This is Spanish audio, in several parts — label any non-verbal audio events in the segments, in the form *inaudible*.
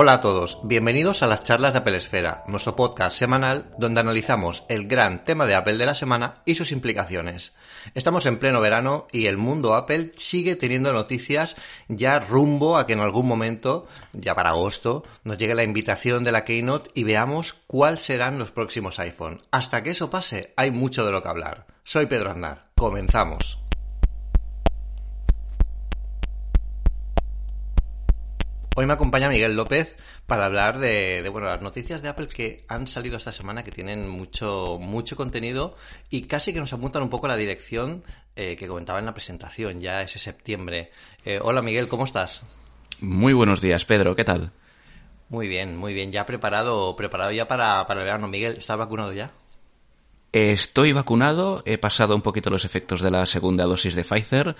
Hola a todos, bienvenidos a las charlas de Apple Esfera, nuestro podcast semanal donde analizamos el gran tema de Apple de la semana y sus implicaciones. Estamos en pleno verano y el mundo Apple sigue teniendo noticias ya rumbo a que en algún momento, ya para agosto, nos llegue la invitación de la Keynote y veamos cuáles serán los próximos iPhone. Hasta que eso pase, hay mucho de lo que hablar. Soy Pedro Andar, comenzamos. Hoy me acompaña Miguel López para hablar de, bueno las noticias de Apple que han salido esta semana que tienen mucho mucho contenido y casi que nos apuntan un poco a la dirección eh, que comentaba en la presentación ya ese septiembre. Eh, hola Miguel, ¿cómo estás? Muy buenos días, Pedro. ¿Qué tal? Muy bien, muy bien. Ya preparado preparado ya para, para el verano. Miguel, ¿estás vacunado ya? Estoy vacunado. He pasado un poquito los efectos de la segunda dosis de Pfizer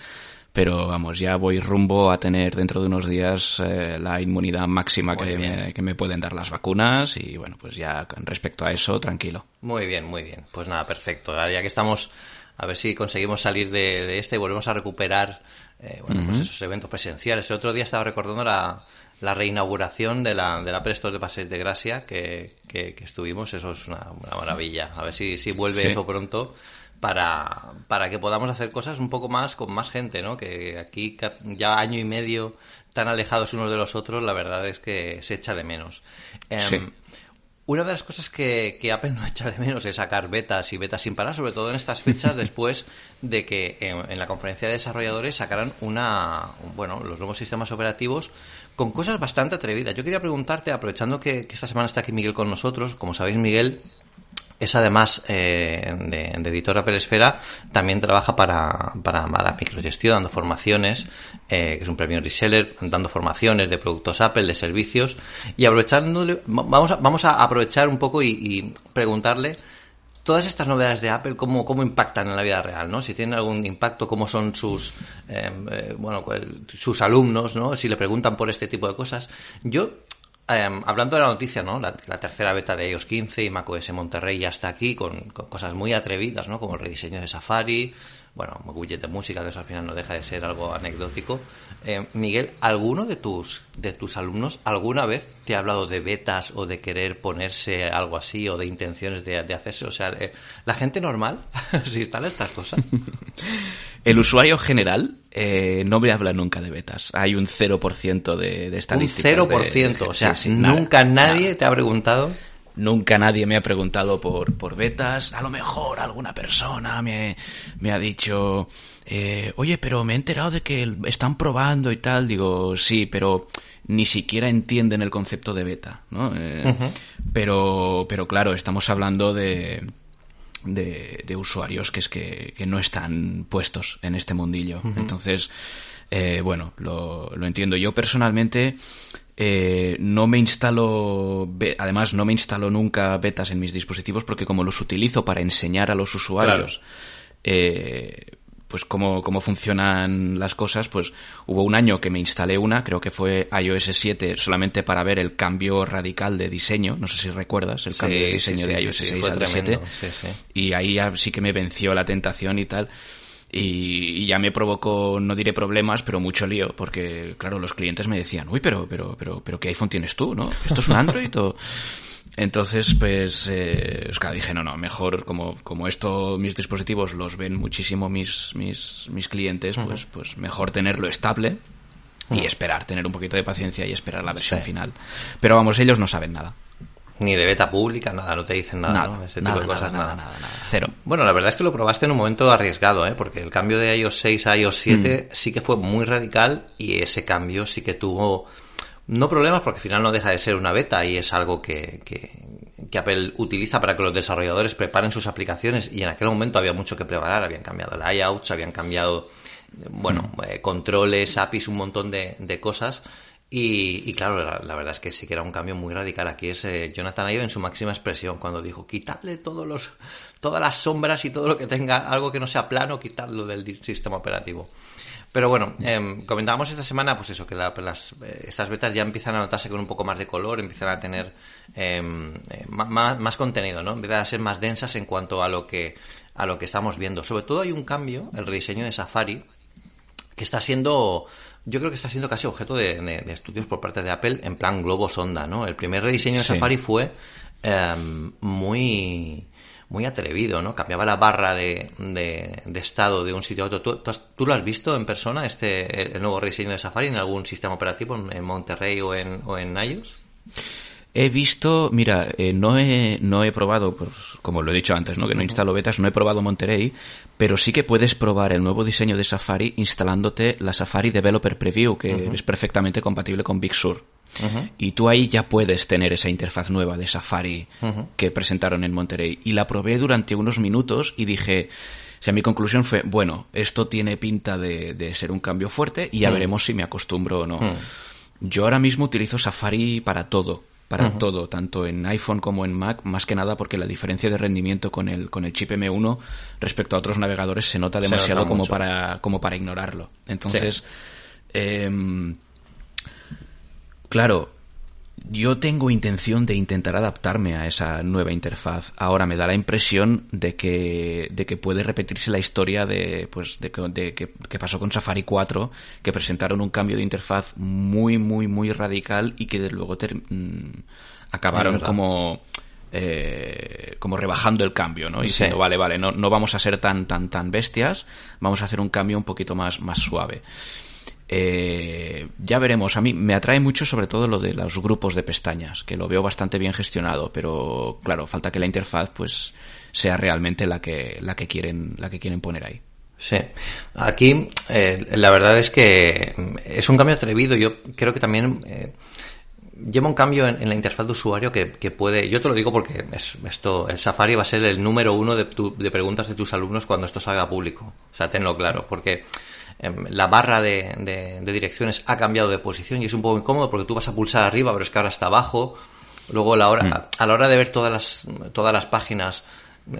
pero vamos, ya voy rumbo a tener dentro de unos días eh, la inmunidad máxima que me, que me, pueden dar las vacunas y bueno, pues ya respecto a eso, tranquilo. Muy bien, muy bien. Pues nada, perfecto. Ya que estamos, a ver si conseguimos salir de, este y volvemos a recuperar eh, bueno, pues esos eventos presenciales. El otro día estaba recordando la, la reinauguración de la, de la Presto de Pases de Gracia que, que, estuvimos. Eso es una, maravilla. A ver si, si vuelve eso pronto para, para que podamos hacer cosas un poco más con más gente, ¿no? Que aquí ya año y medio tan alejados unos de los otros, la verdad es que se echa de menos. Em, una de las cosas que, que, Apple no *laughs* echa de menos es sacar betas y betas sin parar, sobre todo en estas fechas *laughs* después de que en, la conferencia de desarrolladores sacaran una, bueno, los nuevos sistemas operativos con cosas bastante atrevidas. Yo quería preguntarte, aprovechando que, que esta semana está aquí Miguel con nosotros, como sabéis Miguel es además eh, de, de, editora Peresfera, también trabaja para, para, para Microgestión, dando formaciones, eh, que es un premio reseller, dando formaciones de productos Apple, de servicios, y aprovechándole, vamos a, vamos a aprovechar un poco y, preguntarle todas estas novedades de Apple, cómo, cómo impactan en la vida real, ¿no? Si tienen algún impacto, cómo son sus, em, eh, bueno, pues, sus alumnos, ¿no? Si le preguntan por este tipo de cosas. Yo Em, hablando de la noticia, ¿no? La, tercera beta de iOS 15 y macOS Monterrey ya está aquí con, con, cosas muy atrevidas, ¿no? Como el rediseño de Safari, bueno, widget de música, que eso al final no deja de ser algo anecdótico. Eh, Miguel, ¿alguno de tus, de tus alumnos alguna vez te ha hablado de betas o de querer ponerse algo así o de intenciones de, hacerse? O sea, eh, la gente normal, *laughs* si instala estas cosas. El usuario general eh, no me habla nunca de betas. Hay un 0% de, de estadísticas. Un 0%, o sea, nunca nadie te ha preguntado. Nunca nadie me ha preguntado por, por betas. A lo mejor alguna persona me, me ha dicho, eh, oye, pero me he enterado de que están probando y tal. Digo, sí, pero ni siquiera entienden el concepto de beta, ¿no? Eh, pero, pero claro, estamos hablando de, de, de, usuarios que es que, que, no están puestos en este mundillo. Entonces, eh, bueno, lo, lo entiendo. Yo personalmente eh, no me instalo, además no me instalo nunca betas en mis dispositivos porque como los utilizo para enseñar a los usuarios, eh, pues cómo, cómo funcionan las cosas, pues hubo un año que me instalé una, creo que fue iOS 7, solamente para ver el cambio radical de diseño, no sé si recuerdas, el cambio de diseño de iOS 6 al 7, y ahí ya sí que me venció la tentación y tal, y, ya me provocó, no diré problemas, pero mucho lío, porque claro, los clientes me decían, uy, pero, pero, pero, pero ¿qué iPhone tienes tú, no? ¿Esto es un Android o...? *laughs* Entonces, pues, eh, claro, dije, no, no, mejor como, como esto, mis dispositivos los ven muchísimo mis, mis, mis clientes, pues, pues mejor tenerlo estable y esperar, tener un poquito de paciencia y esperar la versión final. Pero vamos, ellos no saben nada. Ni de beta pública, nada, no te dicen nada, ¿no? Ese tipo de cosas, nada, nada, nada, Cero. Bueno, la verdad es que lo probaste en un momento arriesgado, ¿eh? Porque el cambio de iOS 6 a iOS 7 mm. sí que fue muy radical y ese cambio sí que tuvo, no problemas porque al final no deja de ser una beta y es algo que, que, que Apple utiliza para que los desarrolladores preparen sus aplicaciones y en aquel momento había mucho que preparar, habían cambiado layouts, habían cambiado, bueno, mm. eh, controles, APIs, un montón de, de cosas y, claro, la, verdad es que sí que era un cambio muy radical. Aquí es eh, Jonathan Ive en su máxima expresión, cuando dijo, quitadle todos los, todas las sombras y todo lo que tenga algo que no sea plano, quitadlo del sistema operativo. Pero bueno, eh, comentábamos esta semana, pues eso, que las, eh, estas betas ya empiezan a notarse con un poco más de color, empiezan a tener em, eh, más, más, contenido, ¿no? Empiezan a ser más densas en cuanto a lo que a lo que estamos viendo. Sobre todo hay un cambio, el rediseño de Safari, que está siendo yo creo que está siendo casi objeto de, estudios por parte de Apple en plan globo sonda, ¿no? El primer rediseño de Safari fue em, muy muy atrevido, ¿no? Cambiaba la barra de, de, estado de un sitio a otro. ¿Tú, lo has visto en persona, este el nuevo rediseño de Safari, en algún sistema operativo, en, Monterrey o en, o en iOS? He visto, mira, eh, no, he, no he probado, pues, como lo he dicho antes, ¿no? que no instalo betas, no he probado Monterey, pero sí que puedes probar el nuevo diseño de Safari instalándote la Safari Developer Preview, que es perfectamente compatible con Big Sur. Y tú ahí ya puedes tener esa interfaz nueva de Safari que presentaron en Monterey. Y la probé durante unos minutos y dije, o sea, mi conclusión fue, bueno, esto tiene pinta de, ser un cambio fuerte y ya veremos si me acostumbro o no. Yo ahora mismo utilizo Safari para todo, para todo, tanto en iPhone como en Mac, más que nada porque la diferencia de rendimiento con el, con el chip M1 respecto a otros navegadores se nota demasiado como, para, como para ignorarlo. Entonces, em, Claro, yo tengo intención de intentar adaptarme a esa nueva interfaz. Ahora me da la impresión de que, de que puede repetirse la historia de, pues, de, que, pasó con Safari 4, que presentaron un cambio de interfaz muy, muy, muy radical y que luego mm, acabaron como, eh, como rebajando el cambio, ¿no? Y diciendo, vale, vale, no, no vamos a ser tan, tan, tan bestias, vamos a hacer un cambio un poquito más, más suave. Eh, ya veremos. A mí me atrae mucho sobre todo lo de los grupos de pestañas, que lo veo bastante bien gestionado, pero claro, falta que la interfaz pues sea realmente la que, la que quieren, la que quieren poner ahí. Sí, aquí eh, la verdad es que es un cambio atrevido. Yo creo que también eh, lleva un cambio en, la interfaz de usuario que, puede. Yo te lo digo porque esto, el Safari va a ser el número uno de, de preguntas de tus alumnos cuando esto salga público. O sea, tenlo claro, porque la barra de, direcciones ha cambiado de posición y es un poco incómodo porque tú vas a pulsar arriba, pero es que ahora está abajo. Luego la hora, mm. a, la hora de ver todas las, todas las páginas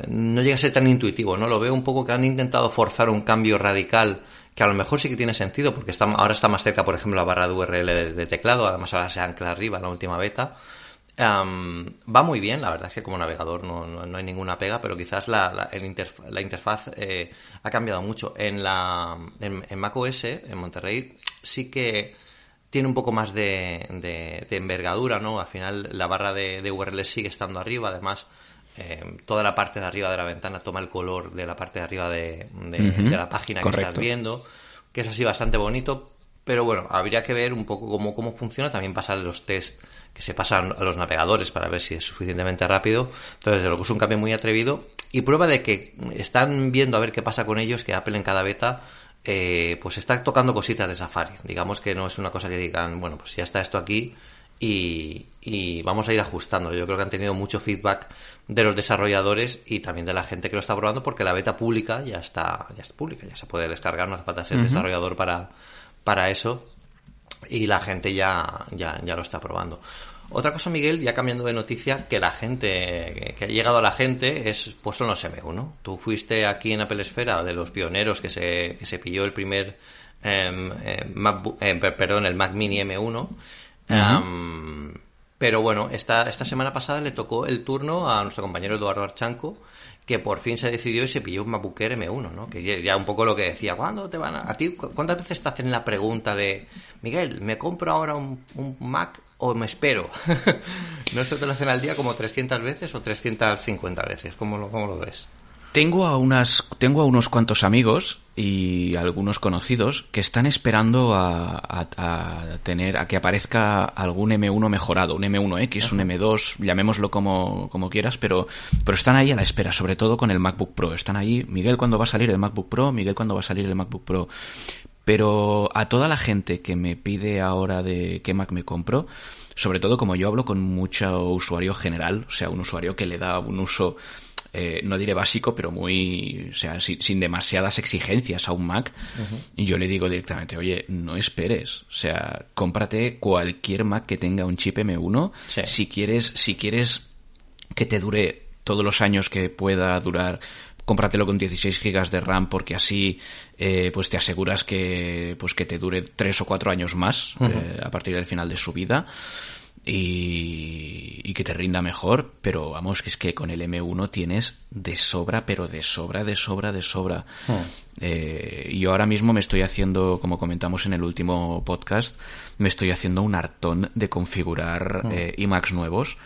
no llega a ser tan intuitivo, ¿no? Lo veo un poco que han intentado forzar un cambio radical que a lo mejor sí que tiene sentido porque está, ahora está más cerca, por ejemplo, la barra de URL de, teclado, además ahora se ancla arriba en la última beta va muy bien, la verdad es que como navegador no, no, hay ninguna pega, pero quizás la, la interfaz eh, ha cambiado mucho. En, la, en, macOS, en Monterrey, sí que tiene un poco más de, de, envergadura, ¿no? Al final la barra de, de URL sigue estando arriba, además eh, toda la parte de arriba de la ventana toma el color de la parte de arriba de, la página que estás viendo, que es así bastante bonito, pero bueno, habría que ver un poco cómo, cómo funciona, también pasar los test que se pasan a los navegadores para ver si es suficientemente rápido. Entonces, de lo que es un cambio muy atrevido y prueba de que están viendo a ver qué pasa con ellos, que Apple en cada beta eh, pues está tocando cositas de Safari. Digamos que no es una cosa que digan, bueno, pues ya está esto aquí y, y, vamos a ir ajustando. Yo creo que han tenido mucho feedback de los desarrolladores y también de la gente que lo está probando porque la beta pública ya está, ya está pública, ya se puede descargar, no hace falta ser desarrollador para, para eso y la gente ya, ya, ya lo está probando. Otra cosa, Miguel, ya cambiando de noticia, que la gente, que ha llegado a la gente, es, pues son los M1. Tú fuiste aquí en Apple Esfera de los pioneros que se, que se pilló el primer, em, em, perdón, el Mac Mini M1. pero bueno, esta, esta semana pasada le tocó el turno a nuestro compañero Eduardo Archanco, que por fin se decidió y se pilló un Air M1, ¿no? Que ya un poco lo que decía, ¿cuándo te van a... a ti, ¿Cuántas veces te hacen la pregunta de, Miguel, ¿me compro ahora un, Mac o me espero? *laughs* ¿No se te lo hacen al día como 300 veces o 350 veces? ¿Cómo lo, cómo lo ves? Tengo a, unas, tengo a unos cuantos amigos y algunos conocidos que están esperando a, tener a que aparezca algún M1 mejorado, un M1X, un M2, llamémoslo como, como quieras, pero, pero están ahí a la espera, sobre todo con el MacBook Pro. Están ahí, Miguel, ¿cuándo va a salir el MacBook Pro? Miguel, ¿cuándo va a salir el MacBook Pro? Pero a toda la gente que me pide ahora de qué Mac me compro, sobre todo como yo hablo con mucho usuario general, o sea, un usuario que le da un uso eh, no diré básico, pero muy, o sea, sin, demasiadas exigencias a un Mac. Y yo le digo directamente, oye, no esperes, o sea, cómprate cualquier Mac que tenga un chip M1. Si quieres, si quieres que te dure todos los años que pueda durar, cómpratelo con 16 gigas de RAM porque así eh, pues te aseguras que pues que te dure tres o cuatro años más eh, a partir del final de su vida y, y que te rinda mejor, pero vamos, que es que con el M1 tienes de sobra, pero de sobra, de sobra, de sobra. Eh, yo ahora mismo me estoy haciendo, como comentamos en el último podcast, me estoy haciendo un hartón de configurar eh, iMacs nuevos.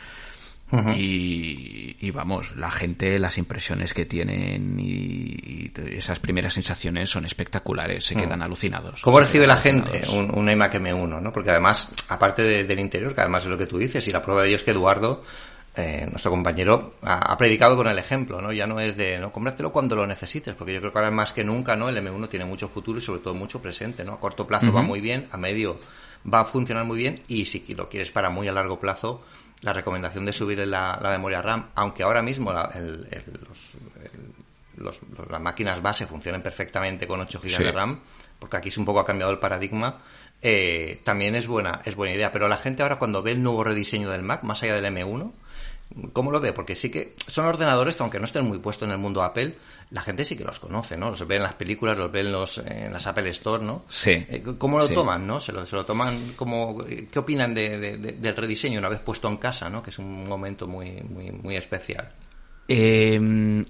Y, y vamos, la gente, las impresiones que tienen y, y esas primeras sensaciones son espectaculares, se quedan alucinados. ¿Cómo recibe la gente un, un iMac M1? ¿no? Porque además, aparte de- del interior, que además es lo que tú dices, y la prueba de ello es que Eduardo, eh, nuestro compañero, ha, ha predicado con el ejemplo, ¿no? Ya no es de, ¿no? Cómpratelo cuando lo necesites, porque yo creo que ahora más que nunca, ¿no? El M1 tiene mucho futuro y sobre todo mucho presente, ¿no? A corto plazo va muy bien, a medio va a funcionar muy bien y si lo quieres para muy a largo plazo, la recomendación de subir la, la memoria RAM, aunque ahora mismo la- el- el- los, el- los- los- las máquinas base funcionen perfectamente con 8 GB Sí. de RAM, porque aquí es un poco ha cambiado el paradigma, eh, también es buena, es buena idea. Pero la gente ahora cuando ve el nuevo rediseño del Mac, más allá del M1, ¿cómo lo ve? Porque sí que son ordenadores que aunque no estén muy puestos en el mundo Apple, la gente sí que los conoce, ¿no? Los ve en las películas, los ve en, los, en las Apple Store, ¿no? Sí. Eh, ¿Cómo lo Sí. toman, no? Se lo, se lo toman como... ¿Qué opinan de, de- de- del rediseño una vez puesto en casa, ¿no? Que es un momento muy, muy, muy especial. Eh,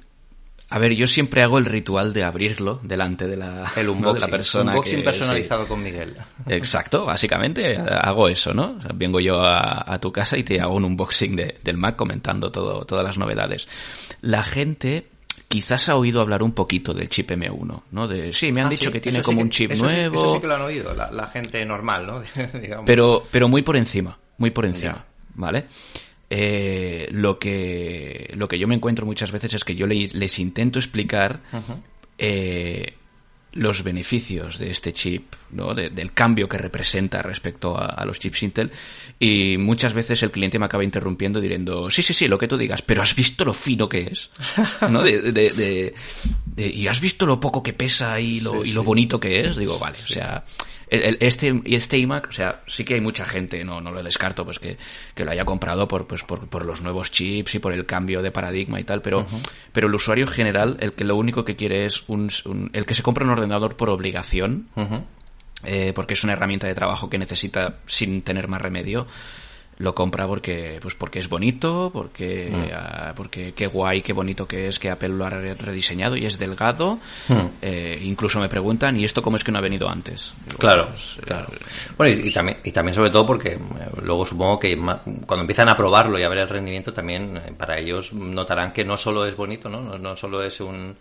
a ver, yo siempre hago el ritual de abrirlo delante de la, *laughs* El ¿no? unboxing, de la persona. unboxing que- personalizado con Miguel. Exacto, básicamente hago eso, ¿no? O sea, vengo yo a, a tu casa y te hago un unboxing de- del Mac comentando todo, todas las novedades. La gente quizás ha oído hablar un poquito del chip M1, ¿no? De, sí, me han Ah, dicho sí, que tiene sí como un chip eso sí- nuevo. eso sí que lo han oído, la, la gente normal, ¿no? *laughs* Pero, pero muy por encima, muy por encima, Ya. ¿vale? Eh, lo que lo que yo me encuentro muchas veces es que yo le- les intento explicar eh, los beneficios de este chip, ¿no? De- del cambio que representa respecto a, a los chips Intel y muchas veces el cliente me acaba interrumpiendo diciendo sí sí sí lo que tú digas pero has visto lo fino que es ¿no? De- de- y has visto lo poco que pesa y lo, Sí, y lo sí. bonito que es digo vale o sea este y este iMac, o sea, sí que hay mucha gente, no, no lo descarto, pues que, que lo haya comprado por, pues, por, por los nuevos chips y por el cambio de paradigma y tal, pero, pero el usuario general, el que lo único que quiere es un, un- el que se compra un ordenador por obligación, eh, porque es una herramienta de trabajo que necesita sin tener más remedio, lo compra porque pues porque es bonito, porque ah, porque qué guay, qué bonito que es que Apple lo ha re- rediseñado y es delgado. Eh, incluso me preguntan, ¿y esto cómo es que no ha venido antes? Digo, Claro, pues, eh, claro. Bueno, y, y también, y también sobre todo porque eh, luego supongo que cuando empiezan a probarlo y a ver el rendimiento también para ellos notarán que no solo es bonito, ¿no? No, no solo es un,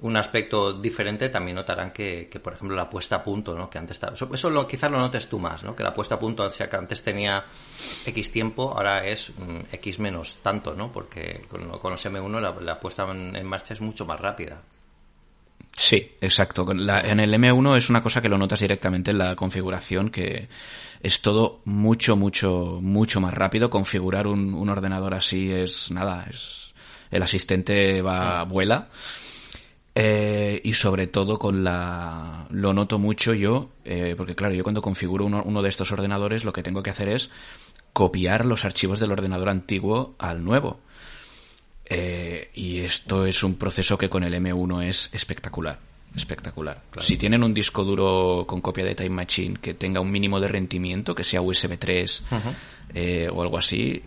un aspecto diferente, también notarán que, que, por ejemplo, la puesta a punto, ¿no? Que antes estaba, eso, eso lo, quizás lo notes tú más, ¿no? Que la puesta a punto, o sea, que antes tenía X tiempo, ahora es mm, X menos tanto, ¿no? Porque con, con los M1 la, la puesta en, en marcha es mucho más rápida. Sí, exacto. La- en el M1 es una cosa que lo notas directamente en la configuración, que es todo mucho, mucho, mucho más rápido. Configurar un, un ordenador así es nada, es el asistente va vuela. Eh, y sobre todo con la lo noto mucho yo eh, porque claro yo cuando configuro uno, uno de estos ordenadores lo que tengo que hacer es copiar los archivos del ordenador antiguo al nuevo eh, y esto es un proceso que con el M1 es espectacular. Espectacular. Si tienen un disco duro con copia de Time Machine que tenga un mínimo de rendimiento, que sea USB 3 eh, o algo así,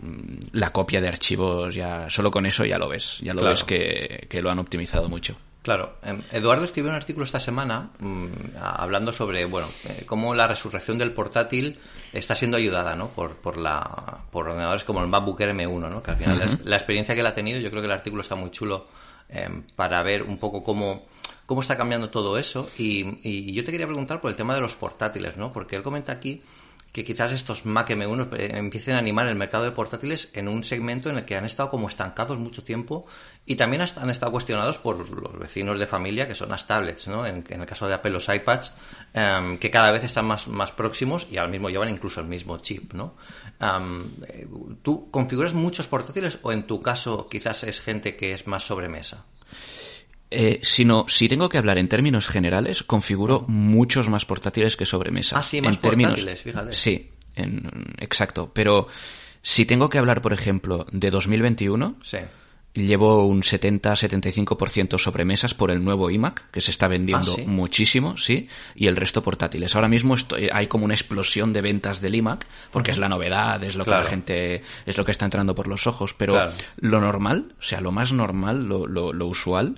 la copia de archivos ya, solo con eso ya lo ves. Ya lo Claro. ves que, que lo han optimizado mucho. Claro, em, Eduardo escribió un artículo esta semana mm, hablando sobre, bueno, eh, cómo la resurrección del portátil está siendo ayudada, ¿no? Por, por la, por ordenadores como el MacBook Air M1, ¿no? Que al final la experiencia que él ha tenido, yo creo que el artículo está muy chulo em, para ver un poco cómo, cómo está cambiando todo eso. Y, y yo te quería preguntar por el tema de los portátiles, ¿no? Porque él comenta aquí que quizás estos Mac M1 eh, empiecen a animar el mercado de portátiles en un segmento en el que han estado como estancados mucho tiempo y también han estado cuestionados por los vecinos de familia que son las tablets, ¿no? En, en el caso de Apple los iPads, em, que cada vez están más, más próximos y ahora mismo llevan incluso el mismo chip, ¿no? Am, eh, ¿Tú configuras muchos portátiles o en tu caso quizás es gente que es más sobremesa? Eh, sino, si tengo que hablar en términos generales, configuro muchos más portátiles que sobremesa. Ah, sí, más en términos, portátiles, fíjate. Sí, en- exacto. Pero si tengo que hablar, por ejemplo, de 2021, Sí. Llevo un 70-75% sobremesas por el nuevo iMac, que se está vendiendo ¿Ah, sí? muchísimo, sí, y el resto portátiles. Ahora mismo estoy- hay como una explosión de ventas del iMac, porque es la novedad, es lo que la gente, es lo que está entrando por los ojos, pero Claro. lo normal, o sea, lo más normal, lo, lo- lo usual,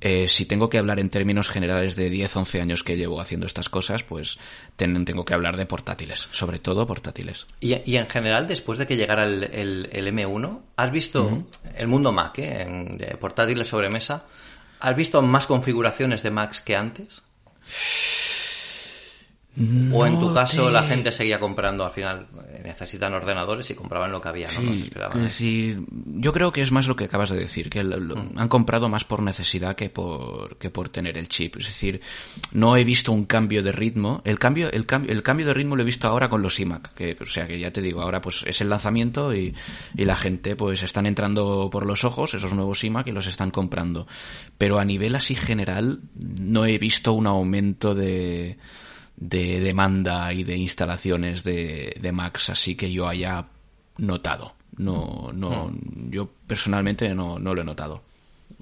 eh, si tengo que hablar en términos generales de 10, 11 años que llevo haciendo estas cosas, pues ten- tengo que hablar de portátiles, sobre todo portátiles. Y, y en general, después de que llegara el, el- el M1, ¿has visto el mundo Mac, eh, en, de portátiles sobremesa? ¿Has visto más configuraciones de Macs que antes? O en tu No caso te- la gente seguía comprando, al final eh, necesitan ordenadores y compraban lo que había, ¿no? No Sí, esperaban, ¿eh? decir, yo creo que es más lo que acabas de decir, que lo- lo- Mm. han comprado más por necesidad que por, que por tener el chip. Es decir, no he visto un cambio de ritmo. El cambio, el cambio, el cambio de ritmo lo he visto ahora con los iMac, que, o sea, que ya te digo, ahora pues es el lanzamiento y, y la gente pues están entrando por los ojos esos nuevos iMac y los están comprando. Pero a nivel así general, no he visto un aumento de, de demanda y de instalaciones de, de Macs así que yo haya notado. No, no, yo personalmente no, no lo he notado.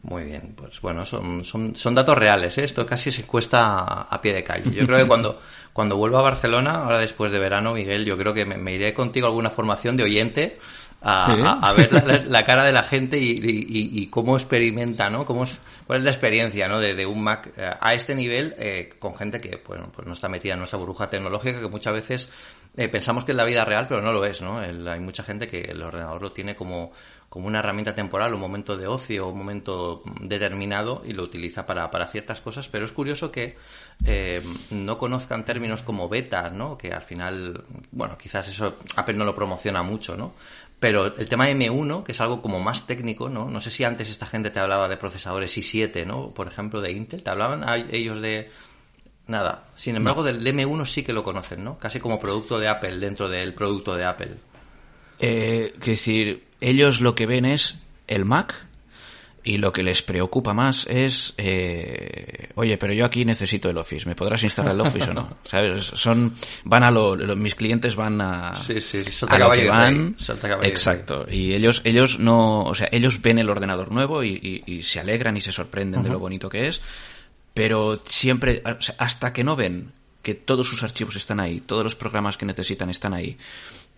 Muy bien, pues bueno, son, son, son datos reales, ¿eh? esto casi se cuesta a, a pie de calle. Yo creo que cuando, *laughs* cuando vuelva a Barcelona, ahora después de verano, Miguel, yo creo que me, me iré contigo a alguna formación de oyente a, Sí. a- a ver la, cara de la gente y, y- y- y cómo experimenta, ¿no? Cómo es, ¿Cuál es la experiencia ¿no? de, de un Mac eh, a este nivel eh, con gente que bueno, pues no está metida en nuestra burbuja tecnológica, que muchas veces eh, pensamos que es la vida real, pero no lo es, ¿no? El- hay mucha gente que el ordenador lo tiene como, como una herramienta temporal, un momento de ocio, un momento determinado y lo utiliza para, para ciertas cosas, pero es curioso que eh, no conozcan términos como beta, ¿no? Que al final, bueno, quizás eso Apple no lo promociona mucho, ¿no? Pero el tema M1, que es algo como más técnico, ¿no? No sé si antes esta gente te hablaba de procesadores i7, ¿no? Por ejemplo, de Intel. ¿Te hablaban a ellos de, Nada. Sin embargo, del M1 sí que lo conocen, ¿no? Casi como producto de Apple dentro del producto de Apple. Eh, que decir, ellos lo que ven es el Mac y lo que les preocupa más es, eh, oye, pero yo aquí necesito el Office, ¿me podrás instalar el Office o no? *laughs* ¿Sabes? Son, van a lo, lo- mis clientes van a, Sí, sí, sí, a lo que van. Exacto. Y ellos, ellos no, o sea, ellos ven el ordenador nuevo y, y- y se alegran y se sorprenden de lo bonito que es, pero siempre, hasta que no ven que todos sus archivos están ahí, todos los programas que necesitan están ahí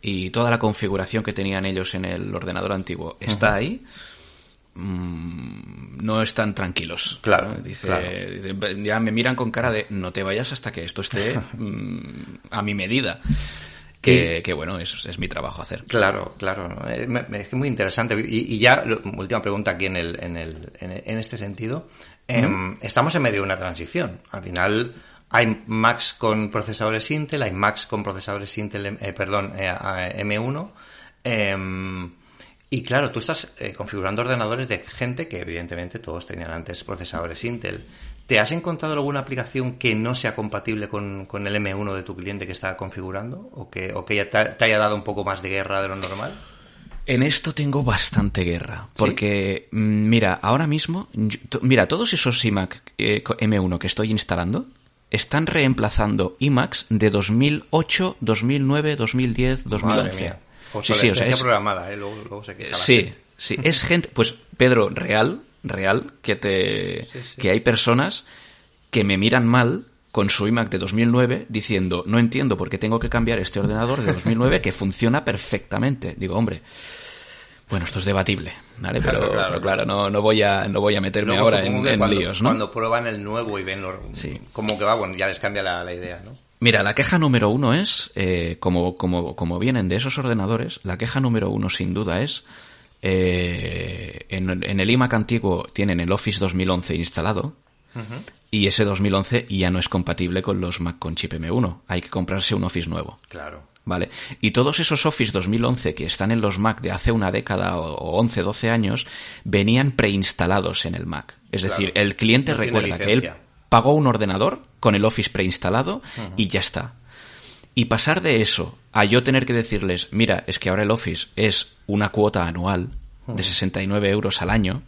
y toda la configuración que tenían ellos en el ordenador antiguo está ahí, mm, no están tranquilos. Claro, ¿no? Dice, claro. dice, ya me miran con cara de no te vayas hasta que esto esté *laughs* mm, a mi medida. Que, que bueno, es, es mi trabajo hacer. Claro, claro. Eh, Es muy interesante. Y, y ya, última pregunta aquí en, el, en, el, en, en este sentido. Em, estamos en medio de una transición. Al final hay Macs con procesadores Intel, hay Macs con procesadores Intel, eh, perdón, eh, a- M1. Y claro, tú estás eh, configurando ordenadores de gente que evidentemente todos tenían antes procesadores Intel. ¿Te has encontrado alguna aplicación que no sea compatible con, con el M1 de tu cliente que está configurando? ¿O que, o que ya te, te haya dado un poco más de guerra de lo normal? En esto tengo bastante guerra, porque mm, mira, ahora mismo, yo- mira, todos esos iMac eh, co- M1 que estoy instalando están reemplazando iMacs de 2008, 2009, 2010, 2011. Madre mía. Sí, sí, o sea, es- programada, ¿eh? Luego, luego se queja Sí, gente. sí, es gente, pues Pedro, real, real, que te, Sí, sí. que hay personas que me miran mal con su iMac de 2009 diciendo, no entiendo por qué tengo que cambiar este ordenador de 2009 que funciona perfectamente. Digo, hombre, bueno, esto es debatible, ¿vale? Pero Claro, pero claro, claro, no, no voy a, no voy a meterme Luego ahora en, que en cuando, líos, ¿no? Cuando prueban el nuevo y ven lo, Sí. cómo que va, bueno, ya les cambia la, la idea, ¿no? Mira, la queja número uno es, eh, como, como, como vienen de esos ordenadores, la queja número uno sin duda es, eh, en, en el iMac antiguo tienen el Office 2011 instalado y ese 2011 ya no es compatible con los Mac con chip M1. Hay que comprarse un Office nuevo. Claro. ¿Vale? Y todos esos Office 2011 que están en los Mac de hace una década o o 11, 12 años venían preinstalados en el Mac. Es Claro. decir, el cliente No recuerda que él. Pagó un ordenador con el Office preinstalado y ya está. Y pasar de eso a yo tener que decirles, mira, es que ahora el Office es una cuota anual de 69 euros al año,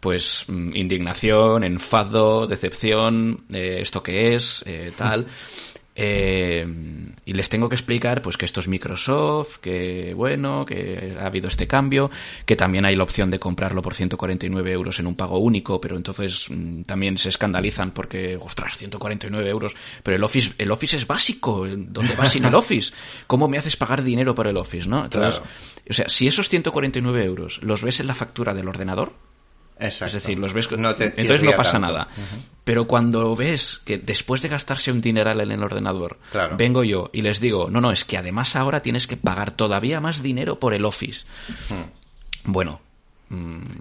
pues mm, indignación, enfado, decepción, eh, esto que es, eh, tal. *laughs* Eh, y les tengo que explicar pues que esto es Microsoft, que bueno, que ha habido este cambio, que también hay la opción de comprarlo por 149 euros en un pago único, pero entonces mm, también se escandalizan porque, ostras, 149 euros, pero el Office, el Office es básico, ¿dónde vas sin el *laughs* Office? ¿Cómo me haces pagar dinero por el Office, no? Entonces, o sea, si esos 149 euros los ves en la factura del ordenador, es decir, los ves. entonces no pasa nada. Pero cuando ves que después de gastarse un dineral en el ordenador, vengo yo y les digo, no, no, es que además ahora tienes que pagar todavía más dinero por el Office. Bueno.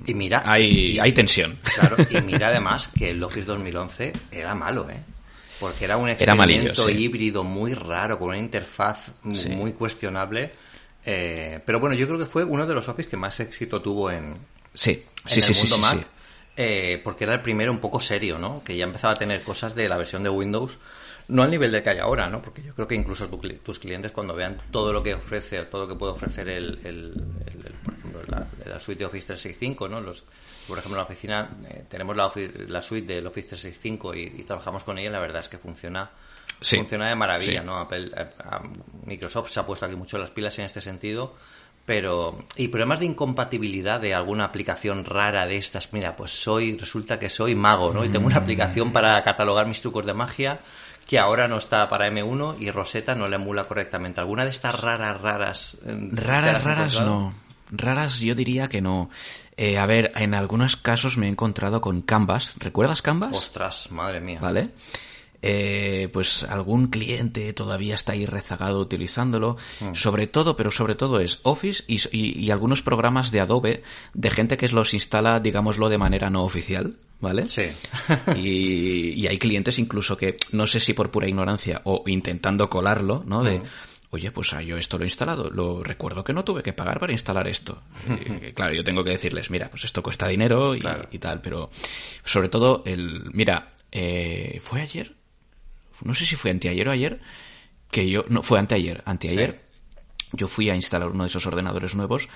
y mira. Hay, hay tensión. Claro, y *laughs* mira además que el Office 2011 era malo, ¿eh? Porque era un experimento híbrido muy raro, con una interfaz muy cuestionable. Eh, pero bueno, yo creo que fue uno de los Office que más éxito tuvo en, Sí, sí, sí, sí, eh, porque era el primero un poco serio, ¿no? Que ya empezaba a tener cosas de la versión de Windows, no al nivel de que hay ahora, ¿no? Porque yo creo que incluso tus clientes cuando vean todo lo que ofrece, todo lo que puede ofrecer el, por ejemplo, la, suite de Office 365, ¿no? Los, por ejemplo, en la oficina eh, tenemos la, la, suite del Office 365 y, y, trabajamos con ella, la verdad es que funciona funciona de maravilla, ¿no? Apple, eh, Microsoft se ha puesto aquí mucho las pilas en este sentido pero y problemas de incompatibilidad de alguna aplicación rara de estas mira pues soy resulta que soy mago no y tengo una mm. aplicación para catalogar mis trucos de magia que ahora no está para M1 y Rosetta no la emula correctamente. Alguna de estas raras raras eh, raras raras no. Raras yo diría que no. Eh, a ver en algunos casos me he encontrado con Canvas. Recuerdas Canvas ostras madre mía. Vale eh, pues algún cliente todavía está ahí rezagado utilizándolo. Mm. Sobre todo, pero sobre todo es Office y, algunos programas de Adobe de gente que los instala, digámoslo, de manera no oficial. ¿Vale? Sí. *laughs* y, hay clientes incluso que, no sé si por pura ignorancia o intentando colarlo, ¿no? De, mm. oye, pues ah, yo esto lo he instalado, lo recuerdo que no tuve que pagar para instalar esto. *laughs* claro, yo tengo que decirles, mira, pues esto cuesta dinero y, tal, pero sobre todo el, mira, eh, fue ayer, no sé si fue anteayer o ayer, que yo, no, fue anteayer, anteayer, yo fui a instalar uno de esos ordenadores nuevos,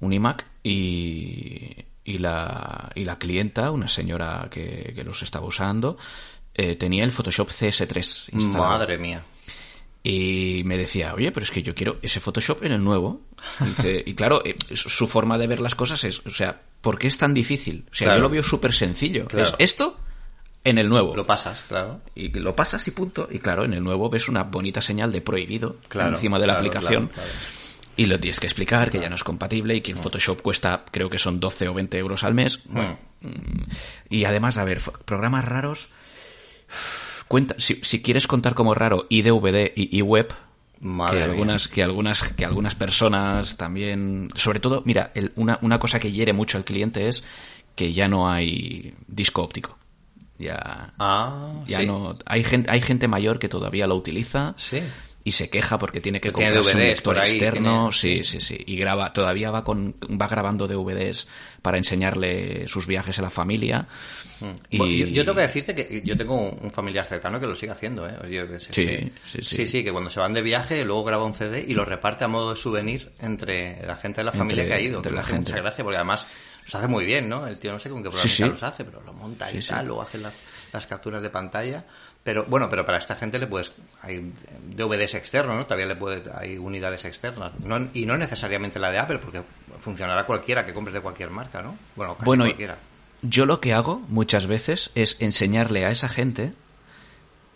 un iMac, y, y, la, y la clienta, una señora que, los estaba usando, eh, tenía el Photoshop CS3 instalado. Madre mía. Y me decía, oye, pero es que yo quiero ese Photoshop en el nuevo. Y, claro, eh, su forma de ver las cosas es, o sea, ¿por qué es tan difícil? O sea, yo lo veo súper sencillo. Es esto en el nuevo. Lo pasas, claro. Y lo pasas y punto. Y claro, en el nuevo ves una bonita señal de prohibido encima de la aplicación. y lo tienes que explicar, que ya no es compatible y que en Photoshop cuesta, creo que son 12 o 20 euros al mes. Mm. y además, a ver, programas raros. Cuenta, si, quieres contar como raro IDVD y iWeb, que algunas, que algunas, que algunas personas también, sobre todo, mira, una, una cosa que hiere mucho al cliente es que ya no hay disco óptico. Ya, ah, ya no. Hay gente, hay gente mayor que todavía lo utiliza. Sí. Y se queja porque tiene que comprarse un lector externo. Sí, sí, sí. Y graba, todavía va con, va grabando DVDs para enseñarle sus viajes a la familia. Hmm. Y... Yo, tengo que decirte que yo tengo un familiar cercano que lo sigue haciendo, ¿eh? sí, sí, sí, sí, que cuando se van de viaje luego graba un CD y lo reparte a modo de souvenir entre la gente de la familia que ha ido. la gente. Muchas gracias, porque además los hace muy bien, ¿no? El tío no sé con qué programa los hace, pero lo monta y tal, luego hace las, capturas de pantalla. Pero bueno, pero para esta gente le puedes. Hay DVDs externos, ¿no? Todavía le puede, hay unidades externas. y no necesariamente la de Apple, porque funcionará cualquiera que compres de cualquier marca, ¿no? Bueno, casi bueno, cualquiera. Yo lo que hago muchas veces es enseñarle a esa gente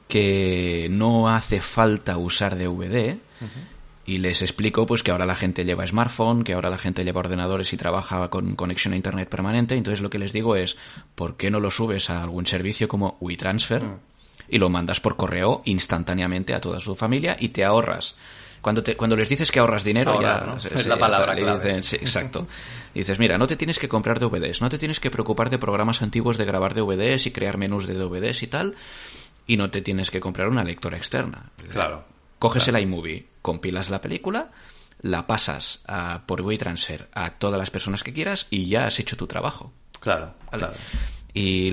que no hace falta usar DVD y les explico pues que ahora la gente lleva smartphone, que ahora la gente lleva ordenadores y trabaja con conexión a internet permanente, entonces lo que les digo es, ¿por qué no lo subes a algún servicio como WeTransfer mm. y lo mandas por correo instantáneamente a toda su familia y te ahorras cuando, te, cuando les dices que ahorras dinero, ya es la palabra. exacto. dices, mira, no te tienes que comprar DVDs, no te tienes que preocupar de programas antiguos de grabar DVDs y crear menús de DVDs y tal, y no te tienes que comprar una lectora externa. Claro. Coges el iMovie, compilas la película, la pasas a, por WeTransfer a todas las personas que quieras y ya has hecho tu trabajo. Claro, claro. Y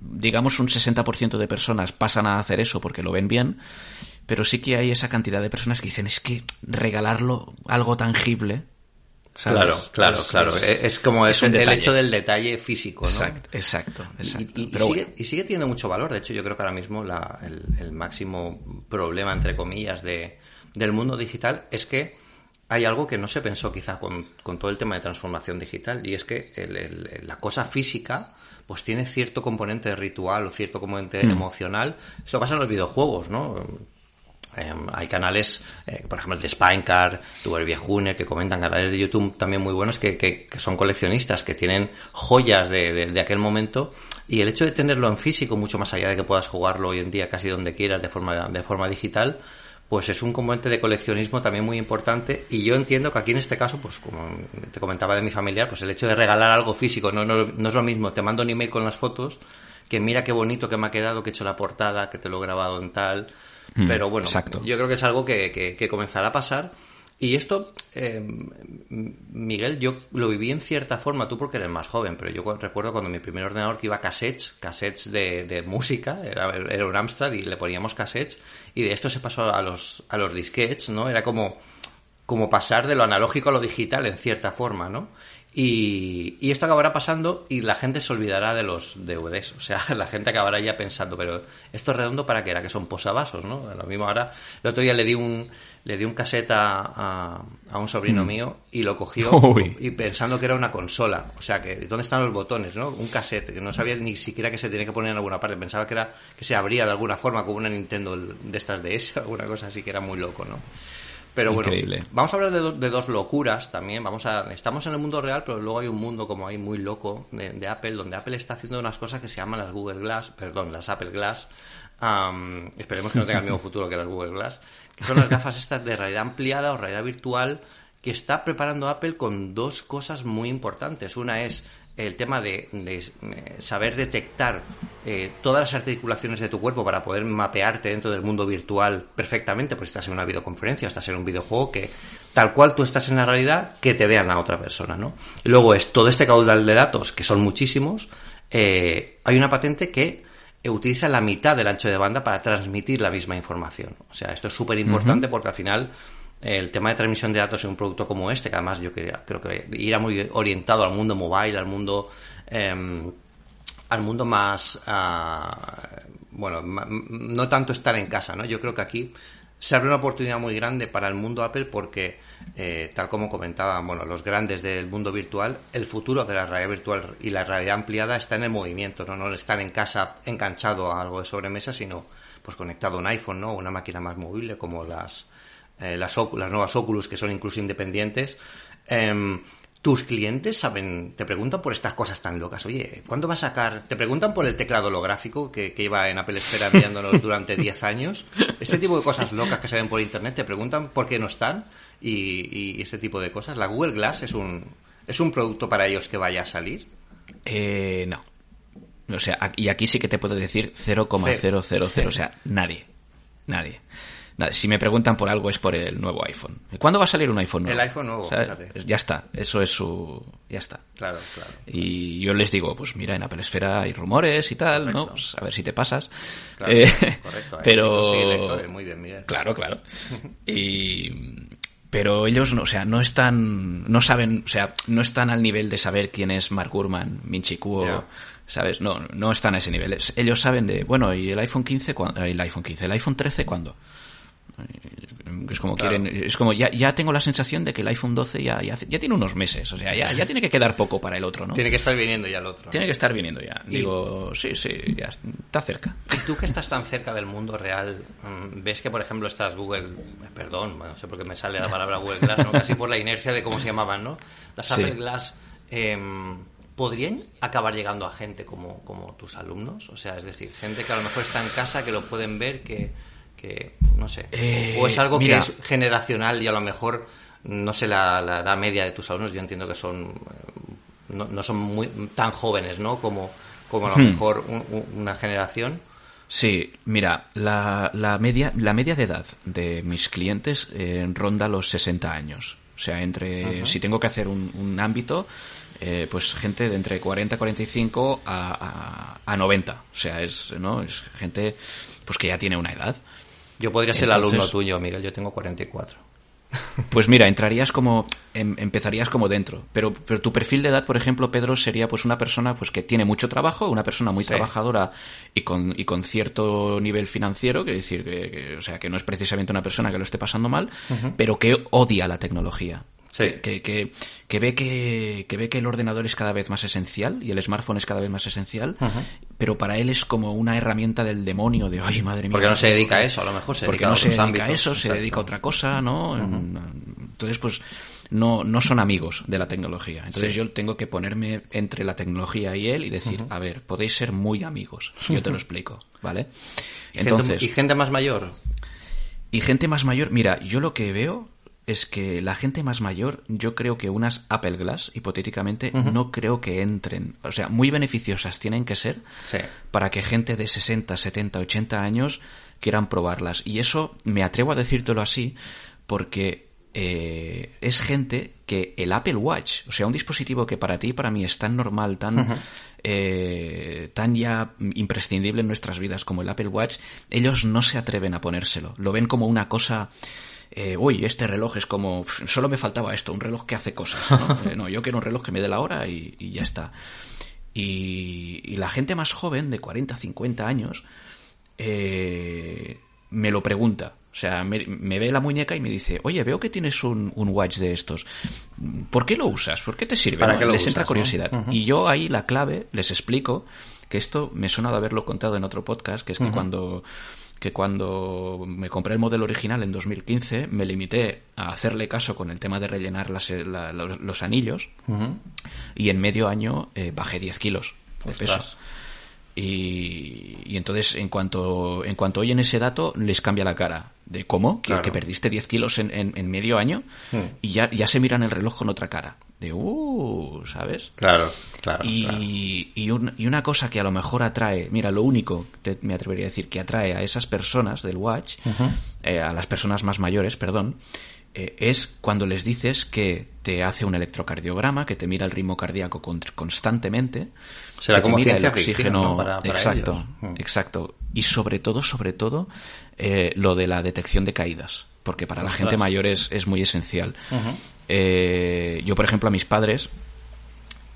digamos un 60% de personas pasan a hacer eso porque lo ven bien, pero sí que hay esa cantidad de personas que dicen es que regalarlo algo tangible Claro, claro, claro. Es, como es el, hecho del detalle físico, ¿no? Exacto, exacto. Y, sigue, teniendo mucho valor. De hecho, yo creo que ahora mismo el, máximo problema, entre comillas, de, del mundo digital es que hay algo que no se pensó quizá con, todo el tema de transformación digital y es que la cosa física pues tiene cierto componente ritual o cierto componente mm. emocional. Eso pasa en los videojuegos, ¿no? Em, hay canales, eh, por ejemplo, el de Spinecard, Tuber Viejune, que comentan canales de YouTube también muy buenos que, que, son coleccionistas, que tienen joyas de, aquel momento. Y el hecho de tenerlo en físico, mucho más allá de que puedas jugarlo hoy en día casi donde quieras de forma, de forma digital, pues es un componente de coleccionismo también muy importante. Y yo entiendo que aquí en este caso, pues como te comentaba de mi familiar, pues el hecho de regalar algo físico no, no, no es lo mismo. Te mando un email con las fotos que mira qué bonito que me ha quedado, que he hecho la portada, que te lo he grabado en tal. Mm, Pero bueno, yo creo que es algo que, que, comenzará a pasar. Y esto, eh, Miguel, yo lo viví en cierta forma, tú porque eres más joven, pero yo recuerdo cuando mi primer ordenador que iba a cassettes, cassettes de, de música, era, era, un Amstrad y le poníamos cassettes, y de esto se pasó a los, a los disquets, ¿no? Era como, como pasar de lo analógico a lo digital en cierta forma, ¿no? Y, y, esto acabará pasando y la gente se olvidará de los DVDs. O sea, *laughs* la gente acabará ya pensando, pero esto es redondo para qué era, que son posavasos, ¿no? Lo mismo ahora, el otro día le di un, le di un cassette a, a, un sobrino hmm. mío y lo cogió *laughs* y pensando que era una consola. O sea, que ¿dónde están los botones, no? Un cassette, que no sabía ni siquiera que se tenía que poner en alguna parte. Pensaba que era, que se abría de alguna forma como una Nintendo de estas de esa, *laughs* alguna cosa así que era muy loco, ¿no? Pero bueno, vamos a hablar de, dos locuras también. Vamos a, estamos en el mundo real, pero luego hay un mundo como ahí muy loco de, Apple, donde Apple está haciendo unas cosas que se llaman las Google Glass, perdón, las Apple Glass. esperemos que no tenga el mismo futuro que las Google Glass, que son las gafas estas de realidad ampliada o realidad virtual que está preparando Apple con dos cosas muy importantes. Una es el tema de, eh, saber detectar eh, todas las articulaciones de tu cuerpo para poder mapearte dentro del mundo virtual perfectamente, pues estás en una videoconferencia, estás en un videojuego que tal cual tú estás en la realidad, que te vean a otra persona, ¿no? Y luego es todo este caudal de datos, que son muchísimos, eh, hay una patente que utiliza la mitad del ancho de banda para transmitir la misma información. O sea, esto es súper importante porque al final el tema de transmisión de datos en un producto como este, que además yo creo que irá muy orientado al mundo mobile, al mundo em, al mundo más ah, bueno, no tanto estar en casa, ¿no? Yo creo que aquí se abre una oportunidad muy grande para el mundo Apple porque, eh, tal como comentaban bueno, los grandes del mundo virtual, el futuro de la realidad virtual y la realidad ampliada está en el movimiento, no, no estar en casa enganchado a algo de sobremesa, sino pues conectado a un iPhone, ¿no? Una máquina más movible como las eh, las, las, nuevas Oculus que son incluso independientes, em, tus clientes saben, te preguntan por estas cosas tan locas. Oye, ¿cuándo va a sacar? Te preguntan por el teclado holográfico que, que iba en Apple Esfera enviándonos durante 10 años. Este tipo de cosas locas que se ven por internet te preguntan por qué no están y, y ese tipo de cosas. ¿La Google Glass es un, es un producto para ellos que vaya a salir? Eh, no. O sea, y aquí sí que te puedo decir 0,000. O sea, nadie. Nadie si me preguntan por algo es por el nuevo iPhone. ¿Cuándo va a salir un iPhone nuevo? El iPhone nuevo, Ya está, eso es su... ya está. Claro, claro. Y yo les digo, pues mira, en Apple Esfera hay rumores y tal, ¿no? Pues a ver si te pasas. Claro, eh, correcto. Pero... muy bien, Miguel. Claro, claro. *laughs* y... Pero ellos, no, o sea, no están, no saben, o sea, no están al nivel de saber quién es Mark Gurman, Minchi Kuo, ¿sabes? No, no están a ese nivel. Ellos saben de, bueno, ¿y el iPhone 15? El iPhone 15, ¿el iPhone 13 cuándo? Es como quieren, es como ya, ya tengo la sensación de que el iPhone 12 ya, ya, tiene unos meses, o sea, ya, ya tiene que quedar poco para el otro, ¿no? Tiene que estar viniendo ya el otro. Tiene que estar viniendo ya. Digo, sí, sí, ya está cerca. Y tú que estás tan cerca del mundo real, mm, ves que, por ejemplo, estas Google, perdón, no sé por qué me sale la palabra Google Glass, ¿no? casi por la inercia de cómo se llamaban, ¿no? Las Apple Glass, em, ¿podrían acabar llegando a gente como, como tus alumnos? O sea, es decir, gente que a lo mejor está en casa, que lo pueden ver, que que no sé. Eh, o es algo que es generacional y a lo mejor no sé la, edad media de tus alumnos, yo entiendo que son eh, no, son muy tan jóvenes, ¿no? Como, como a lo hmm. mejor una generación. Sí, mira, la, la, media, la media de edad de mis clientes eh, ronda los 60 años. O sea, entre, si tengo que hacer un, ámbito, pues gente de entre 40 y 45 a, a, a 90. O sea, es, ¿no? es gente pues que ya tiene una edad. Yo podría ser el alumno tuyo, Miguel, yo tengo 44. Pues mira, entrarías como, em, empezarías como dentro, pero, pero tu perfil de edad, por ejemplo, Pedro, sería pues una persona pues que tiene mucho trabajo, una persona muy trabajadora y con, y con cierto nivel financiero, quiere decir que, o sea, que no es precisamente una persona que lo esté pasando mal, pero que odia la tecnología. Sí. Que, que, que, ve que, que ve que el ordenador es cada vez más esencial y el smartphone es cada vez más esencial, pero para él es como una herramienta del demonio de, ay, madre mía. Porque no se dedica a eso, a lo mejor se Porque dedica no a se dedica a eso, se dedica a otra cosa, ¿no? Entonces, pues no, no son amigos de la tecnología. Entonces yo tengo que ponerme entre la tecnología y él y decir, a ver, podéis ser muy amigos. Yo te lo explico, ¿vale? Y *laughs* gente- Entonces, ¿Y gente más mayor? y gente más mayor, mira, yo lo que veo es que la gente más mayor, yo creo que unas Apple Glass, hipotéticamente, no creo que entren. O sea, muy beneficiosas tienen que ser Sí. para que gente de 60, 70, 80 años quieran probarlas. Y eso me atrevo a decírtelo así porque eh, es gente que el Apple Watch, o sea, un dispositivo que para ti y para mí es tan normal, tan, eh, tan ya imprescindible en nuestras vidas como el Apple Watch, ellos no se atreven a ponérselo. Lo ven como una cosa eh, uy, este reloj es como, "Pf, solo me faltaba esto, un reloj que hace cosas. No, *laughs* Eh, no yo quiero un reloj que me dé la hora y, y ya está. Y, y la gente más joven, de 40, 50 años, eh, me lo pregunta. O sea, me, me ve la muñeca y me dice, oye, veo que tienes un, un watch de estos. ¿Por qué lo usas? ¿Por qué te sirve? ¿Para ¿no? lo Les usas, entra no? curiosidad. Y yo ahí la clave les explico que esto me suena de haberlo contado en otro podcast, que es que cuando que cuando me compré el modelo original en 2015 me limité a hacerle caso con el tema de rellenar las- la- los, los anillos y en medio año eh, bajé 10 kilos de peso. Y, y entonces, en cuanto, en cuanto oyen ese dato, les cambia la cara. De cómo, que, Claro. que perdiste 10 kilos en, en- en medio año Hmm. y ya, ya se miran el reloj con otra cara. De, uh, ¿sabes? Claro, claro. y, claro. y un- y una cosa que a lo mejor atrae, mira, lo único, te- me atrevería a decir, que atrae a esas personas del Watch, eh, a las personas más mayores, perdón, eh, es cuando les dices que te hace un electrocardiograma, que te mira el ritmo cardíaco con- constantemente. Será que te como mira ciencia el oxígeno. ¿no? Para- para exacto, ellos. Mm. exacto. Y sobre todo, sobre todo, eh, lo de la detección de caídas, porque para la gente mayor es, es muy esencial. Eh, yo, por ejemplo, a mis padres,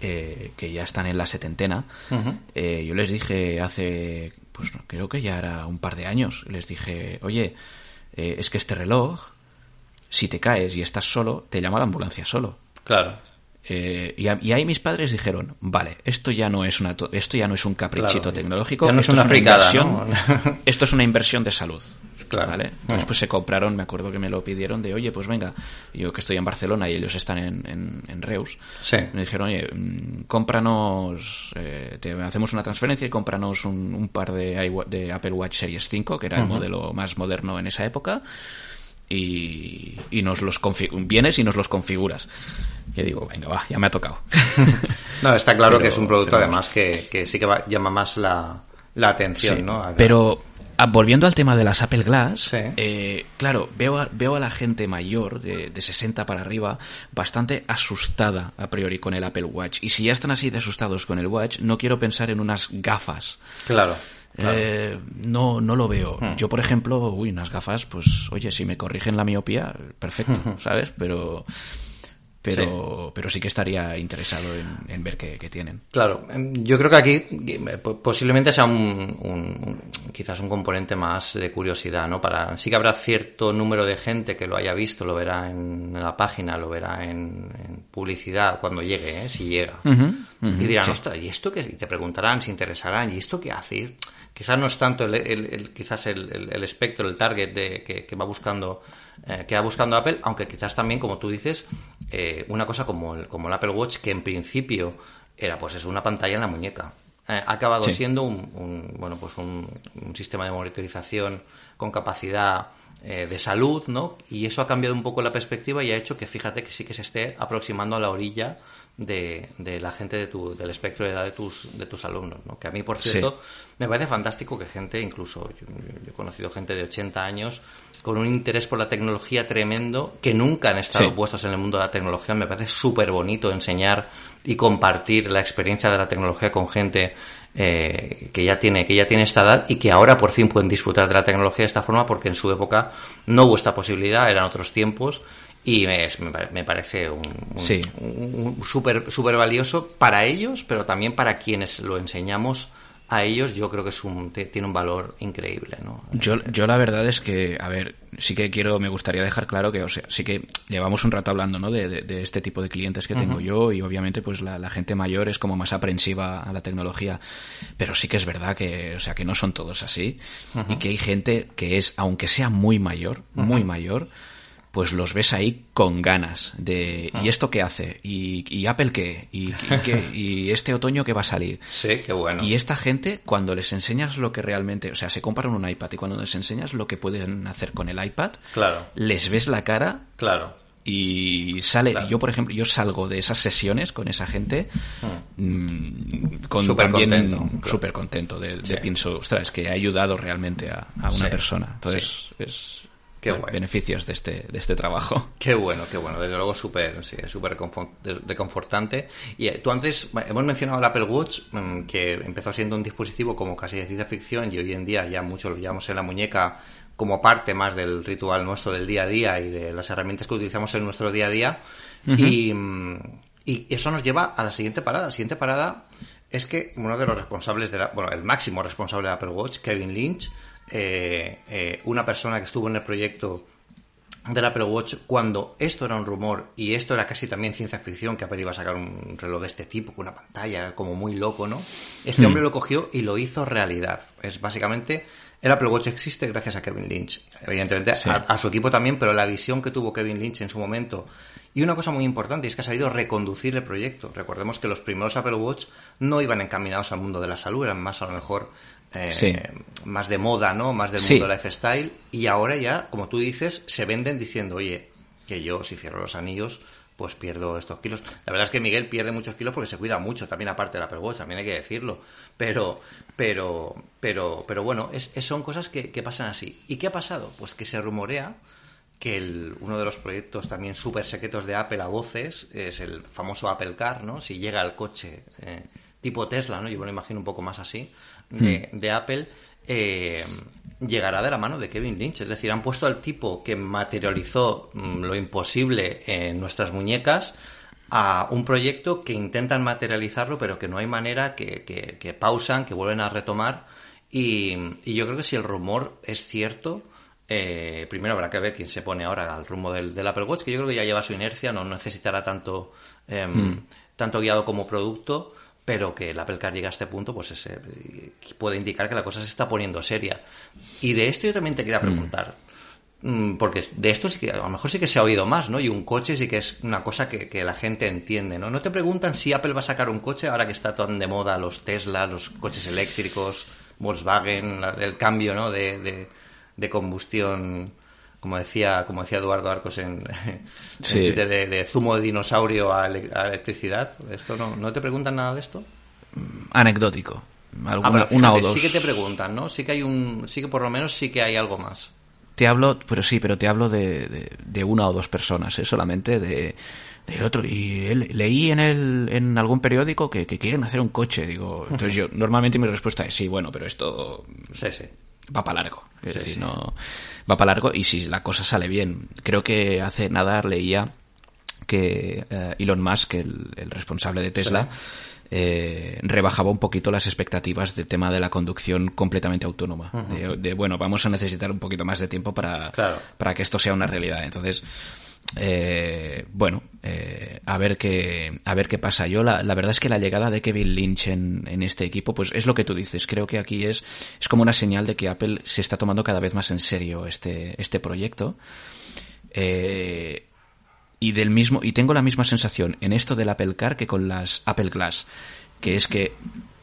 eh, que ya están en la setentena, eh, yo les dije hace, pues creo que ya era un par de años, les dije, oye, eh, es que este reloj, si te caes y estás solo, te llama la ambulancia solo. Claro. Eh, y, a- y ahí mis padres dijeron, vale, esto ya no es una to- esto ya no es un caprichito Claro. tecnológico, Ya no es esto una fricada, inversión, ¿no? *laughs* esto es una inversión de salud. Claro. ¿vale? Entonces pues se compraron, me acuerdo que me lo pidieron de, oye, pues venga, yo que estoy en Barcelona y ellos están en, en- en Reus, Sí. me dijeron, oye, mm, cómpranos, eh, te hacemos una transferencia y cómpranos un, un par de, de Apple Watch Series 5, que era el modelo más moderno en esa época, y, y nos los vienes y nos los configuras. Que digo, venga, va, ya me ha tocado. *laughs* No, está claro Pero- que es un producto además que, que sí que va- llama más la, la atención, Sí, ¿no? Pero ah, volviendo al tema de las Apple Glass, Sí. eh, claro, veo a, veo a la gente mayor, de, de 60 para arriba, bastante asustada a priori con el Apple Watch. Y si ya están así de asustados con el Watch, no quiero pensar en unas gafas. Claro. Claro. Eh, no, no lo veo. Yo, por ejemplo, uy, unas gafas, pues, oye, si me corrigen la miopía, perfecto, ¿sabes? Pero, pero, pero sí que estaría interesado en, en ver qué, qué tienen. Claro, em, yo creo que aquí po- posiblemente sea un, un- quizás un componente más de curiosidad, ¿no? Para sí que habrá cierto número de gente que lo haya visto, lo verá en la página, lo verá en, en publicidad cuando llegue, ¿eh? si llega. y dirán, ostras, ¿y esto qué? es?". Y te preguntarán, se interesarán, ¿y esto qué hace? Quizás no es tanto el, el- el- quizás el, el- el espectro, el target de, que, que va buscando eh, que va buscando Apple, aunque quizás también, como tú dices, eh, una cosa como el, como el Apple Watch, que en principio era pues es una pantalla en la muñeca. Eh, ha acabado Sí. siendo un, un, bueno pues un, un sistema de monitorización con capacidad eh, de salud, ¿no? Y eso ha cambiado un poco la perspectiva y ha hecho que fíjate que sí que se esté aproximando a la orilla de, de la gente de tu, del espectro de edad de tus, de tus alumnos, ¿no? Que a mí, por Sí. cierto, me parece fantástico que gente, incluso yo, yo he conocido gente de 80 años con un interés por la tecnología tremendo, que nunca han estado Sí. puestos en el mundo de la tecnología. Me parece súper bonito enseñar y compartir la experiencia de la tecnología con gente eh, que ya tiene que ya tiene esta edad y que ahora por fin pueden disfrutar de la tecnología de esta forma porque en su época no hubo esta posibilidad, eran otros tiempos y me, me, parece un, un, súper super valioso para ellos, pero también para quienes lo enseñamos a ellos yo creo que es un, tiene un valor increíble, ¿no? Yo, yo la verdad es que, a ver, sí que quiero, me gustaría dejar claro que, o sea, sí que llevamos un rato hablando, ¿no? De, de, este tipo de clientes que tengo yo y obviamente pues la, la, gente mayor es como más aprensiva a la tecnología, pero sí que es verdad que, o sea, que no son todos así y que hay gente que es, aunque sea muy mayor, muy mayor, pues los ves ahí con ganas de ¿y ah. esto qué hace? ¿y, Apple qué? ¿Y, qué? ¿y *laughs* este otoño qué va a salir? Sí, qué bueno. Y esta gente, cuando les enseñas lo que realmente, o sea, se compran un iPad y cuando les enseñas lo que pueden hacer con el iPad, claro. les ves la cara. Claro y sale yo por ejemplo yo salgo de esas sesiones con esa gente hmm. mm, con súper contento súper contento de, pienso ostras que ha ayudado realmente a, una persona entonces es Qué beneficios de este, de este trabajo. *laughs* Qué bueno, qué bueno. Desde luego súper sí, súper reconfortante. Y eh, tú antes, hemos mencionado el Apple Watch, mm, que empezó siendo un dispositivo como casi de ciencia ficción y hoy en día ya muchos lo llevamos en la muñeca como parte más del ritual nuestro del día a día y de las herramientas que utilizamos en nuestro día a día. y, mm, y eso nos lleva a la siguiente parada. La siguiente parada es que uno de los responsables de la, bueno, el máximo responsable de Apple Watch, Kevin Lynch, eh, eh, una persona que estuvo en el proyecto del Apple Watch cuando esto era un rumor y esto era casi también ciencia ficción que Apple iba a sacar un reloj de este tipo con una pantalla como muy loco, ¿no? Este hmm. hombre lo cogió y lo hizo realidad. Es básicamente el Apple Watch existe gracias a Kevin Lynch, evidentemente a, su equipo también, pero la visión que tuvo Kevin Lynch en su momento y una cosa muy importante es que ha sabido reconducir el proyecto. Recordemos que los primeros Apple Watch no iban encaminados al mundo de la salud, eran más a lo mejor eh, más de moda, ¿no? Más del mundo lifestyle. Y ahora ya, como tú dices, se venden diciendo, oye, que yo si cierro los anillos, pues pierdo estos kilos. La verdad es que Miguel pierde muchos kilos porque se cuida mucho, también aparte del Apple Watch, también hay que decirlo. Pero, pero, pero, pero bueno, es, son cosas que, pasan así. ¿Y qué ha pasado? Pues que se rumorea que el, uno de los proyectos también súper secretos de Apple a voces es el famoso Apple Car, ¿no? Si llega el coche eh, tipo Tesla, ¿no? Yo me lo imagino un poco más así, de, hmm. Apple, eh, llegará de la mano de Kevin Lynch. Es decir, han puesto al tipo que materializó mm, lo imposible en nuestras muñecas a un proyecto que intentan materializarlo, pero que no hay manera, que, que, pausan, que vuelven a retomar. Y, yo creo que si el rumor es cierto, eh, primero habrá que ver quién se pone ahora al rumbo del, Apple Watch, que yo creo que ya lleva su inercia, no necesitará tanto, em, hmm. tanto guiado como producto pero que el Apple Car llegue a este punto, pues ese, puede indicar que la cosa se está poniendo seria. Y de esto yo también te quería mm. preguntar, mm, porque de esto sí que a lo mejor sí que se ha oído más, ¿no? Y un coche sí que es una cosa que, la gente entiende, ¿no? No te preguntan si Apple va a sacar un coche ahora que está tan de moda los Tesla, los coches eléctricos, Volkswagen, el cambio, ¿no? de, de combustión como decía, como decía Eduardo Arcos en, *laughs* de, zumo de dinosaurio a, electricidad. ¿Esto no, no, te preguntan nada de esto? Mm, anecdótico. Ah, una o dos. Sí que te preguntan, ¿no? Sí que hay un, sí que por lo menos sí que hay algo más. Te hablo, pero sí, pero te hablo de, de, una o dos personas, ¿eh? solamente de, del otro. Y leí en el, en algún periódico que, que quieren hacer un coche. Digo, entonces yo, *laughs* normalmente mi respuesta es sí, bueno, pero esto. Sí, sí va para largo. Es decir, no va para largo y si la cosa sale bien. Creo que hace nada leía que eh, Elon Musk, el, el, responsable de Tesla, eh, rebajaba un poquito las expectativas del tema de la conducción completamente autónoma. de, bueno, vamos a necesitar un poquito más de tiempo para, para que esto sea una realidad. Entonces, eh, bueno, eh, a ver qué a ver qué pasa. Yo la, verdad es que la llegada de Kevin Lynch en, en, este equipo, pues es lo que tú dices. Creo que aquí es es como una señal de que Apple se está tomando cada vez más en serio este este proyecto. Eh, y del mismo y tengo la misma sensación en esto del Apple Car que con las Apple Glass, que es que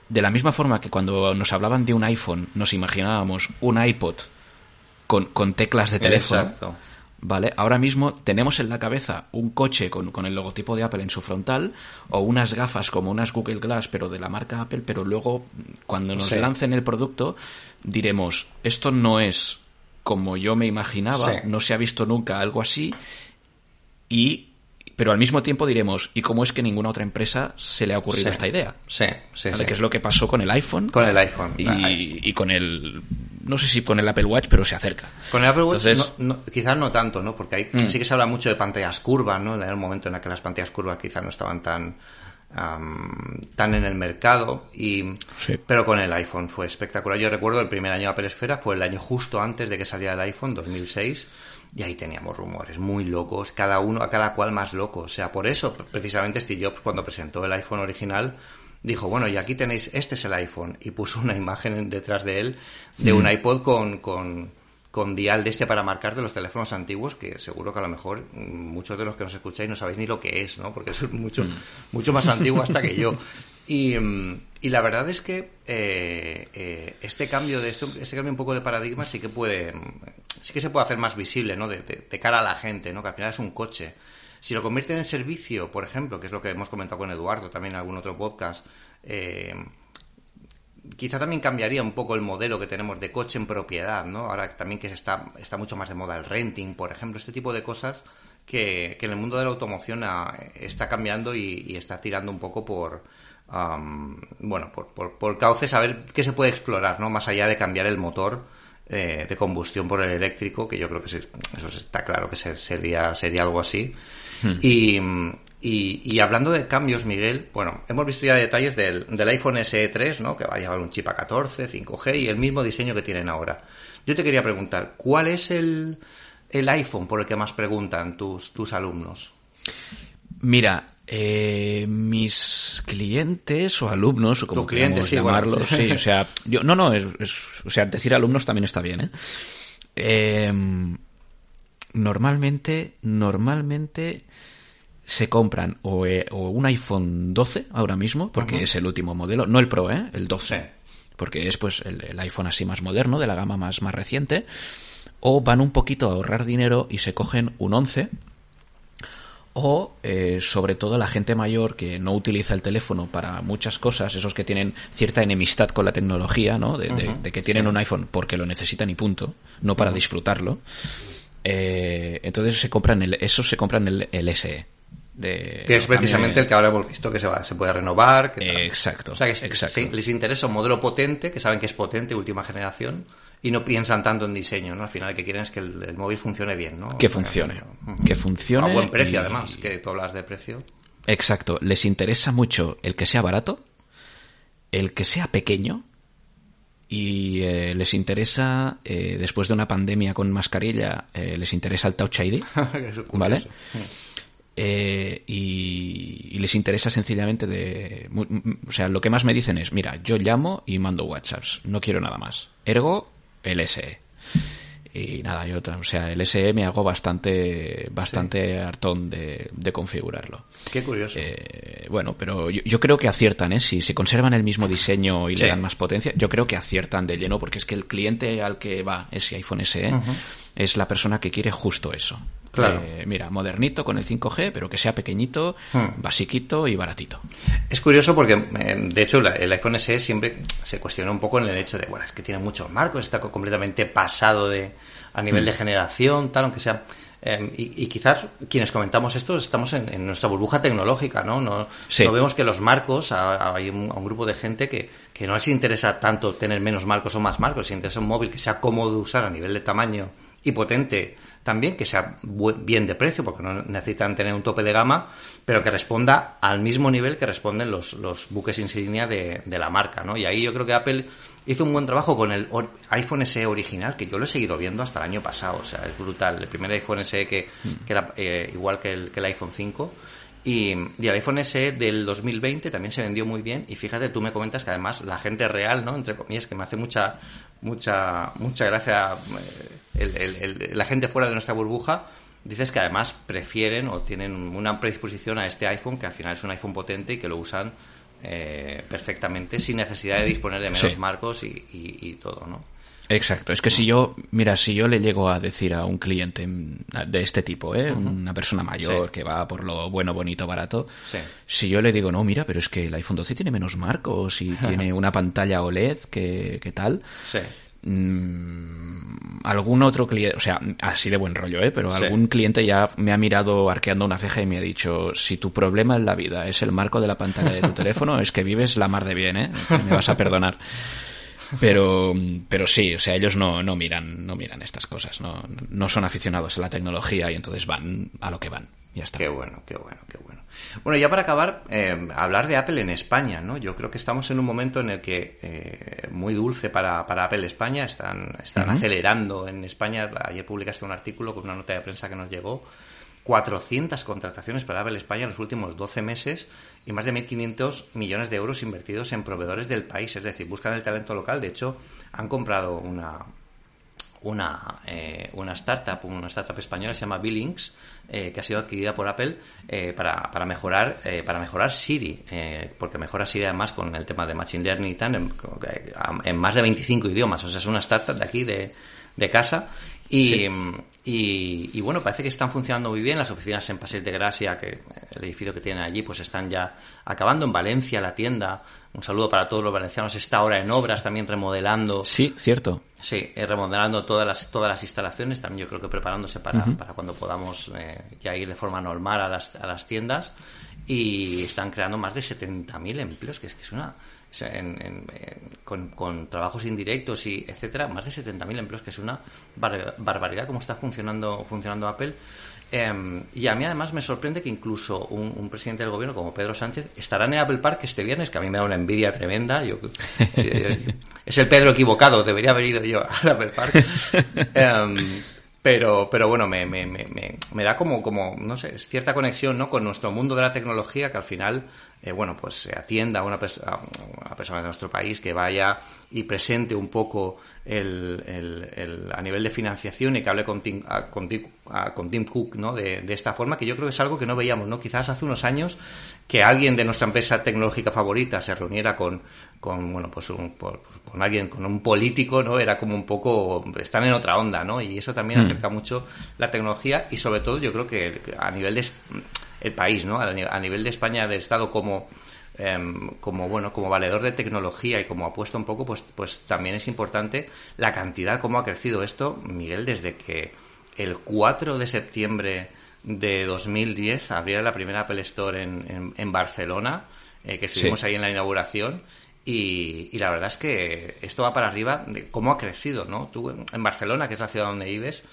de la misma forma que cuando nos hablaban de un iPhone nos imaginábamos un iPod con, con teclas de teléfono. ¿Vale? Ahora mismo tenemos en la cabeza un coche con, con, el logotipo de Apple en su frontal o unas gafas como unas Google Glass pero de la marca Apple, pero luego cuando nos lancen el producto diremos, esto no es como yo me imaginaba, no se ha visto nunca algo así y pero al mismo tiempo diremos, ¿y cómo es que ninguna otra empresa se le ha ocurrido esta idea? Sí, sí, ¿Vale? Que es lo que pasó con el iPhone. Con el iPhone. Y, y, con el. No sé si con el Apple Watch, pero se acerca. Con el Apple Watch Entonces, no, no, quizás no tanto, ¿no? Porque ahí mm. sí que se habla mucho de pantallas curvas, ¿no? En el momento en el que las pantallas curvas quizás no estaban tan. Um, tan en el mercado y sí. pero con el iPhone fue espectacular yo recuerdo el primer año de Apple Esfera fue el año justo antes de que saliera el iPhone 2006 y ahí teníamos rumores muy locos, cada uno, a cada cual más loco. O sea, por eso, precisamente Steve Jobs, cuando presentó el iPhone original, dijo, bueno, y aquí tenéis, este es el iPhone, y puso una imagen detrás de él de un iPod con, con, con dial de este para marcar de los teléfonos antiguos, que seguro que a lo mejor muchos de los que nos escucháis no sabéis ni lo que es, ¿no? Porque es mucho, mm. mucho más antiguo hasta que yo. *laughs* Y, y la verdad es que eh, eh, este cambio de esto, este cambio un poco de paradigma sí que puede, sí que se puede hacer más visible, ¿no? De, cara a la gente, ¿no? Que al final es un coche. Si lo convierten en servicio, por ejemplo, que es lo que hemos comentado con Eduardo también en algún otro podcast, eh, quizá también cambiaría un poco el modelo que tenemos de coche en propiedad, ¿no? Ahora también que está, está mucho más de moda el renting, por ejemplo, este tipo de cosas que, que en el mundo de la automoción a, está cambiando y, y está tirando un poco por um, bueno, por, por, por, cauces a ver qué se puede explorar, ¿no? Más allá de cambiar el motor eh, de combustión por el eléctrico, que yo creo que se, eso está claro que sería, sería algo así. Hmm. Y, y, y, hablando de cambios, Miguel, bueno, hemos visto ya detalles del, del iPhone SE 3, ¿no? Que va a llevar un chip A14, 5G y el mismo diseño que tienen ahora. Yo te quería preguntar, ¿cuál es el, el iPhone por el que más preguntan tus, tus alumnos? Mira, eh, mis clientes o alumnos, o como queramos sí, llamarlos, bueno. sí, o sea, yo, no, no, es, es, o sea, decir alumnos también está bien, ¿eh? eh normalmente, normalmente se compran o, eh, o, un iPhone 12 ahora mismo, porque es el último modelo, no el Pro, ¿eh? El 12. Sí. Porque es pues el, el, iPhone así más moderno, de la gama más, más reciente. O van un poquito a ahorrar dinero y se cogen un 11 o eh, sobre todo la gente mayor que no utiliza el teléfono para muchas cosas, esos que tienen cierta enemistad con la tecnología, ¿no? De, uh -huh. de, de que tienen sí. un iPhone porque lo necesitan y punto, no para uh -huh. disfrutarlo. Eh, entonces se compran el, esos se compran el, el SE. De, que es precisamente el que ahora hemos visto que se, va, se puede renovar. Que eh, exacto. O sea, que exacto. Sí, les interesa un modelo potente, que saben que es potente, última generación, y no piensan tanto en diseño, ¿no? Al final lo que quieren es que el, el móvil funcione bien, ¿no? Que funcione. Uh -huh. Que funcione. A buen precio, y... además, que tú hablas de precio. Exacto. Les interesa mucho el que sea barato, el que sea pequeño, y eh, les interesa, eh, después de una pandemia con mascarilla, eh, les interesa el Touch ID, *laughs* ¿vale? Eh, y, y, les interesa sencillamente de... O sea, lo que más me dicen es, mira, yo llamo y mando WhatsApps, no quiero nada más. Ergo, el SE. Y nada, yo, o sea, el SE me hago bastante, bastante sí. hartón de, de, configurarlo. Qué curioso. Eh, bueno, pero yo, yo, creo que aciertan, ¿eh? Si se conservan el mismo diseño y sí. le dan más potencia, yo creo que aciertan de lleno, porque es que el cliente al que va ese iPhone SE uh -huh. es la persona que quiere justo eso. Claro. Eh, mira, modernito con el 5G, pero que sea pequeñito, hmm. basiquito y baratito. Es curioso porque, eh, de hecho, la, el iPhone SE siempre se cuestiona un poco en el hecho de, bueno, es que tiene muchos marcos, está completamente pasado de a nivel hmm. de generación, tal, aunque sea... Eh, y, y, quizás quienes comentamos esto estamos en, en nuestra burbuja tecnológica, ¿no? No, sí. no vemos que los marcos, hay un, a un, grupo de gente que, que no les interesa tanto tener menos marcos o más marcos, les interesa un móvil que sea cómodo de usar a nivel de tamaño y potente también, que sea bien de precio, porque no necesitan tener un tope de gama, pero que responda al mismo nivel que responden los, los buques insignia de, de, la marca, ¿no? Y ahí yo creo que Apple hizo un buen trabajo con el iPhone SE original, que yo lo he seguido viendo hasta el año pasado, o sea, es brutal. El primer iPhone SE que, que era eh, igual que el, que el iPhone 5. Y, y, el iPhone SE del 2020 también se vendió muy bien. Y fíjate, tú me comentas que además la gente real, ¿no? Entre comillas, que me hace mucha, mucha, mucha gracia eh, el, el, el, la gente fuera de nuestra burbuja, dices que además prefieren o tienen una predisposición a este iPhone, que al final es un iPhone potente y que lo usan eh, perfectamente sin necesidad de disponer de menos sí. marcos y, y, y, todo, ¿no? Exacto, es que si yo, mira, si yo le llego a decir a un cliente de este tipo, ¿eh? Uh -huh. una persona mayor sí. que va por lo bueno, bonito, barato, sí. si yo le digo, no, mira, pero es que el iPhone 12 tiene menos marcos y *laughs* tiene una pantalla OLED que, que tal, sí mm, algún otro cliente, o sea, así de buen rollo, ¿eh? Pero algún cliente ya me ha mirado arqueando una ceja y me ha dicho, si tu problema en la vida es el marco de la pantalla de tu *laughs* teléfono, es que vives la mar de bien, ¿eh? Me vas a perdonar. *laughs* Pero, pero sí, o sea, ellos no, no miran, no miran estas cosas, no, no son aficionados a la tecnología y entonces van a lo que van. Ya está. Qué bueno, qué bueno, qué bueno. Bueno, ya para acabar, eh, hablar de Apple en España, ¿no? Yo creo que estamos en un momento en el que eh, muy dulce para, para Apple España, están, están acelerando en España. Ayer publicaste un artículo con una nota de prensa que nos llegó 400 contrataciones para Apple España en los últimos 12 meses y más de 1.500 millones de euros invertidos en proveedores del país. Es decir, buscan el talento local. De hecho, han comprado una, una, eh, una startup, una startup española, se llama Billings, eh, que ha sido adquirida por Apple eh, para, para, mejorar para mejorar Siri, porque mejora Siri además con el tema de Machine Learning y tal, en, en, más de 25 idiomas. O sea, es una startup de aquí, de, de casa, y, y, bueno, parece que están funcionando muy bien. Las oficinas en Paseo de Gracia, que el edificio que tienen allí, pues están ya acabando. En Valencia, la tienda, un saludo para todos los valencianos, está ahora en obras, también remodelando. Sí, cierto. Sí, eh, remodelando todas las, todas las instalaciones, también yo creo que preparándose para, para cuando podamos eh, ya ir de forma normal a las, a las tiendas. Y están creando más de 70.000 empleos, que es que es una en, con, trabajos indirectos y etcétera, más de 70.000 empleos, que es una barbaridad como está funcionando, funcionando Apple. Em, y a mí además me sorprende que incluso un, presidente del gobierno como Pedro Sánchez estará en Apple Park este viernes, que a mí me da una envidia tremenda. Yo, es el Pedro equivocado, debería haber ido yo al Apple Park. Em, pero, pero bueno, me, me, me, me, da como, como, no sé, cierta conexión ¿no? con nuestro mundo de la tecnología que al final eh, bueno, pues se atienda a una, una, persona de nuestro país que vaya y presente un poco el, el, a nivel de financiación y que hable con Tim, con, con Tim Cook ¿no? De, de, esta forma, que yo creo que es algo que no veíamos, ¿no? Quizás hace unos años que alguien de nuestra empresa tecnológica favorita se reuniera con, con bueno, pues un, con alguien, con un político, ¿no? Era como un poco, están en otra onda, ¿no? Y eso también mm. acerca mucho la tecnología y sobre todo yo creo que a nivel de el país, ¿no? A nivel de España, de Estado como em, como bueno como valedor de tecnología y como apuesta un poco pues pues también es importante la cantidad cómo ha crecido esto Miguel desde que el 4 de septiembre de 2010 abriera la primera Apple Store en, en, Barcelona eh, que estuvimos ahí en la inauguración y, la verdad es que esto va para arriba de cómo ha crecido no tú en Barcelona que es la ciudad donde vives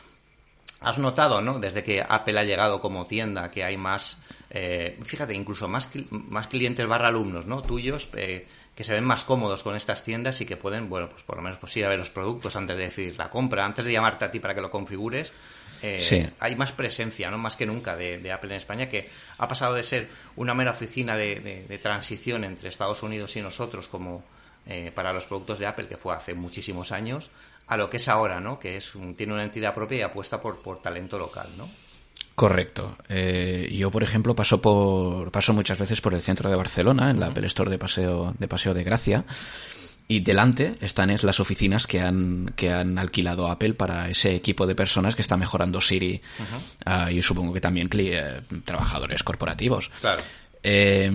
Has notado, ¿no? Desde que Apple ha llegado como tienda, que hay más, eh, fíjate, incluso más, más clientes barra alumnos, ¿no? Tuyos, eh, que se ven más cómodos con estas tiendas y que pueden, bueno, pues por lo menos pues ir a ver los productos antes de decidir la compra, antes de llamarte a ti para que lo configures. Eh, hay más presencia, ¿no? Más que nunca de, Apple en España, que ha pasado de ser una mera oficina de, de transición entre Estados Unidos y nosotros como para los productos de Apple, que fue hace muchísimos años, a lo que es ahora, ¿no? Que es tiene una entidad propia y apuesta por, por talento local, ¿no? Correcto. Eh, yo, por ejemplo, paso por paso muchas veces por el centro de Barcelona, en la Apple Store de Paseo de Paseo de Gracia, y delante están las oficinas que han que han alquilado Apple para ese equipo de personas que está mejorando Siri uh, y supongo que también eh, trabajadores corporativos. Claro. Eh,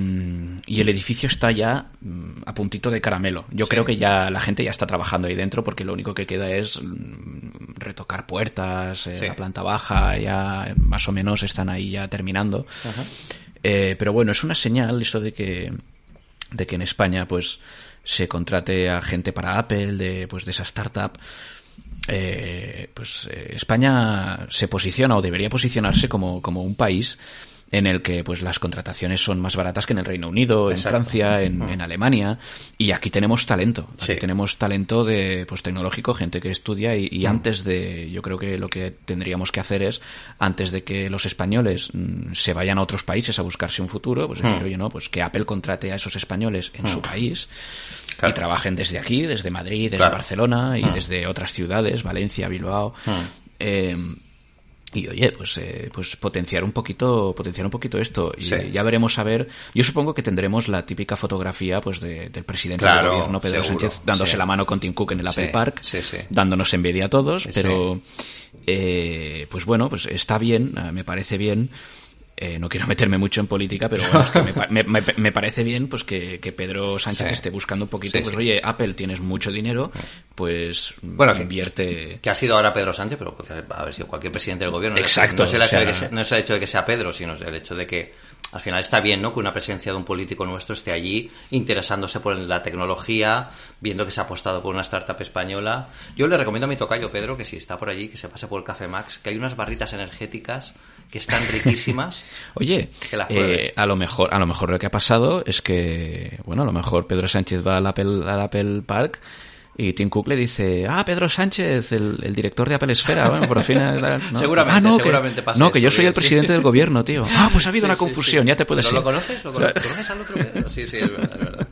y el edificio está ya mm, a puntito de caramelo. Yo creo que ya la gente ya está trabajando ahí dentro porque lo único que queda es mm, retocar puertas, eh, la planta baja, ya más o menos están ahí ya terminando. Eh, pero bueno, es una señal eso de que, de que en España pues se contrate a gente para Apple, de, pues, de esa startup. pues España se posiciona o debería posicionarse como, como un país en el que pues las contrataciones son más baratas que en el Reino Unido, en Francia, en, Alemania, y aquí tenemos talento, aquí tenemos talento de pues tecnológico, gente que estudia y, antes de, yo creo que lo que tendríamos que hacer es antes de que los españoles mm, se vayan a otros países a buscarse un futuro, pues decir, oye, no, pues que Apple contrate a esos españoles en su país. y trabajen desde aquí, desde Madrid, desde Barcelona y desde otras ciudades, Valencia, Bilbao, eh, y oye, pues, eh, pues potenciar un poquito, potenciar un poquito esto. Y ya veremos a ver. Yo supongo que tendremos la típica fotografía pues del presidente del gobierno, Pedro Sánchez, dándose la mano con Tim Cook en el Apple Park, dándonos envidia a todos, pero eh, pues bueno, pues está bien, eh, me parece bien. Eh, no quiero meterme mucho en política, pero me, parece bien pues que, Pedro Sánchez esté buscando un poquito, pues oye, Apple tienes mucho dinero, pues bueno, invierte... Que, ha sido ahora Pedro Sánchez, pero puede haber sido cualquier presidente del gobierno. Exacto. No es, el hecho de que sea, no es el hecho de que sea Pedro, sino el hecho de que al final está bien, ¿no? Que una presencia de un político nuestro esté allí interesándose por la tecnología, viendo que se ha apostado por una startup española. Yo le recomiendo a mi tocayo Pedro que si está por allí, que se pase por el Café Max, que hay unas barritas energéticas que están riquísimas. *laughs* Oye, eh, a lo mejor, a lo mejor lo que ha pasado es que, bueno, a lo mejor Pedro Sánchez va al Apple, al Apple Park y Tim Cook le dice, ah, Pedro Sánchez, el, director de Apple Esfera, bueno, por fin... *laughs* Seguramente, ah, no, seguramente que, No, que yo soy el presidente del gobierno, tío. *laughs* Ah, pues ha habido una confusión, ya te puedes ir. ¿Lo conoces? ¿Lo conoces al otro? Sí, sí, es verdad,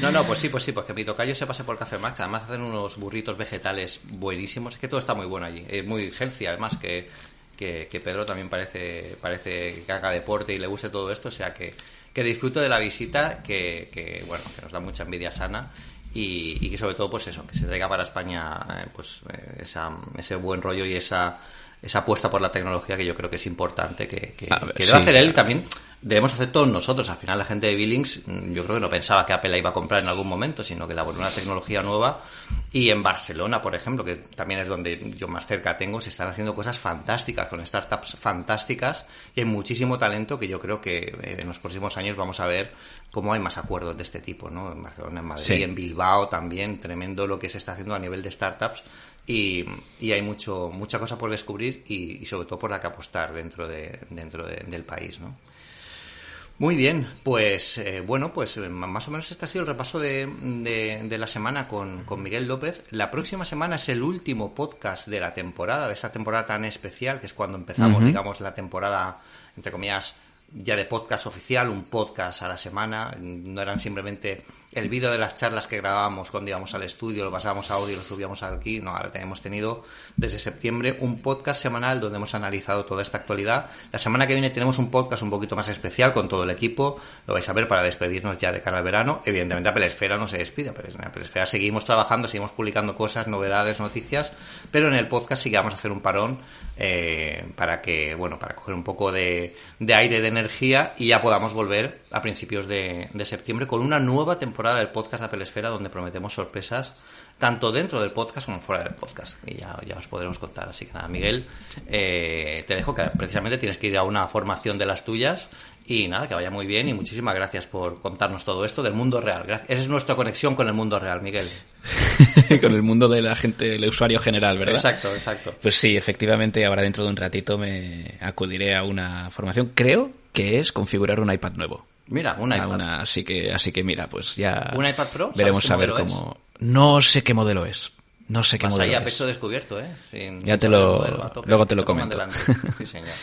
No, no, pues sí, pues sí, pues que mi tocayo se pase por Café Max, además hacen unos burritos vegetales buenísimos, es que todo está muy bueno allí, es muy healthy, además que, que, Pedro también parece, parece que haga deporte y le guste todo esto, o sea que que disfruto de la visita, que, que, bueno, que nos da mucha envidia sana y, que sobre todo pues eso que se traiga para España eh, pues eh, ese buen rollo y esa esa apuesta por la tecnología que yo creo que es importante que, que, debe hacer él también debemos hacer todos nosotros. Al final la gente de Billings mm, yo creo que no pensaba que Apple la iba a comprar en algún momento, sino que la volvió una tecnología nueva. Y en Barcelona, por ejemplo, que también es donde yo más cerca tengo, se están haciendo cosas fantásticas, con startups fantásticas y hay muchísimo talento que yo creo que eh, en los próximos años vamos a ver cómo hay más acuerdos de este tipo, ¿no? En Barcelona, en Madrid, en Bilbao también, tremendo lo que se está haciendo a nivel de startups. Y, hay mucho mucha cosa por descubrir y, sobre todo por la que apostar dentro de, dentro del país, ¿no? Muy bien, pues eh, bueno, pues eh, más o menos este ha sido el repaso de, de, la semana con, con, Miguel López. La próxima semana es el último podcast de la temporada, de esa temporada tan especial, que es cuando empezamos, digamos, la temporada, entre comillas, ya de podcast oficial, un podcast a la semana. No eran simplemente el vídeo de las charlas que grabábamos cuando íbamos al estudio, lo pasábamos a audio lo subíamos aquí. No, ahora tenemos tenido desde septiembre un podcast semanal donde hemos analizado toda esta actualidad. La semana que viene tenemos un podcast un poquito más especial con todo el equipo. Lo vais a ver para despedirnos ya de cara al verano. Evidentemente, Apple Esfera no se despide, pero en Apple seguimos trabajando, seguimos publicando cosas, novedades, noticias, pero en el podcast sí que vamos a hacer un parón eh, para que, bueno, para coger un poco de, aire, de energía y ya podamos volver a principios de, septiembre con una nueva temporada del podcast Apple Esfera donde prometemos sorpresas tanto dentro del podcast como fuera del podcast. Y ya, ya os podremos contar. Así que nada, Miguel, eh, te dejo que precisamente tienes que ir a una formación de las tuyas y nada, que vaya muy bien y muchísimas gracias por contarnos todo esto del mundo real. Gracias. Esa es nuestra conexión con el mundo real, Miguel. *laughs* con el mundo de la gente, el usuario general, ¿verdad? Exacto, exacto. Pues sí, efectivamente, ahora dentro de un ratito me acudiré a una formación. Creo que es configurar un iPad nuevo. Mira, un iPad. así que, así que mira, pues ya. ¿Un iPad Pro? Veremos a ver cómo. No sé qué modelo es. No sé qué modelo ahí a peso descubierto, ¿eh? ya te lo. luego te lo comento. Sí, señor. *laughs*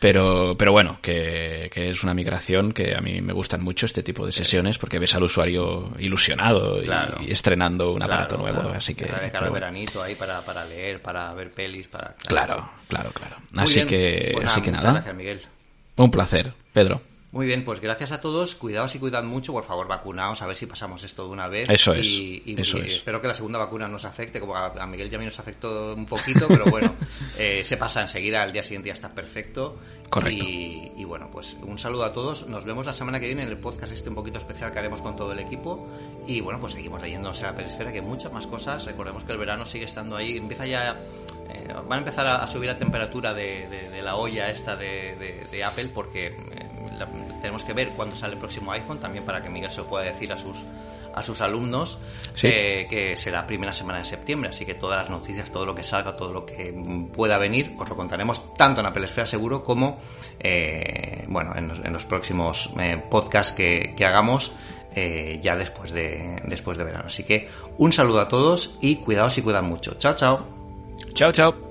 Pero, pero bueno, que, que, es una migración que a mí me gustan mucho este tipo de sesiones porque ves al usuario ilusionado y, estrenando un aparato nuevo. Así que. Cada veranito ahí para, para, leer, para ver pelis, para. Claro, claro, claro. así que, pues así que nada. Gracias, Miguel. Un placer, Pedro. Muy bien, pues gracias a todos. Cuidaos y cuidad mucho. Por favor, vacunaos a ver si pasamos esto de una vez. Eso es. Y, eso espero que la segunda vacuna nos afecte, como a, Miguel ya nos afectó un poquito, pero bueno, *laughs* eh, se pasa enseguida. Al día siguiente ya está perfecto. Correcto. Y, bueno, pues un saludo a todos. Nos vemos la semana que viene en el podcast este un poquito especial que haremos con todo el equipo. Y bueno, pues seguimos leyendo la perisfera, que muchas más cosas. Recordemos que el verano sigue estando ahí. Empieza ya. Eh, van a empezar a, subir la temperatura de, la olla esta de, Apple porque. Eh, tenemos que ver cuándo sale el próximo iPhone, también para que Miguel se lo pueda decir a sus a sus alumnos eh, que será primera semana de septiembre. Así que todas las noticias, todo lo que salga, todo lo que pueda venir, os lo contaremos tanto en Apple Esfera Seguro como bueno en los, próximos podcasts que, que hagamos. ya después de, después de verano. Así que un saludo a todos y cuidaos y cuidan mucho. Chao, chao. Chao, chao.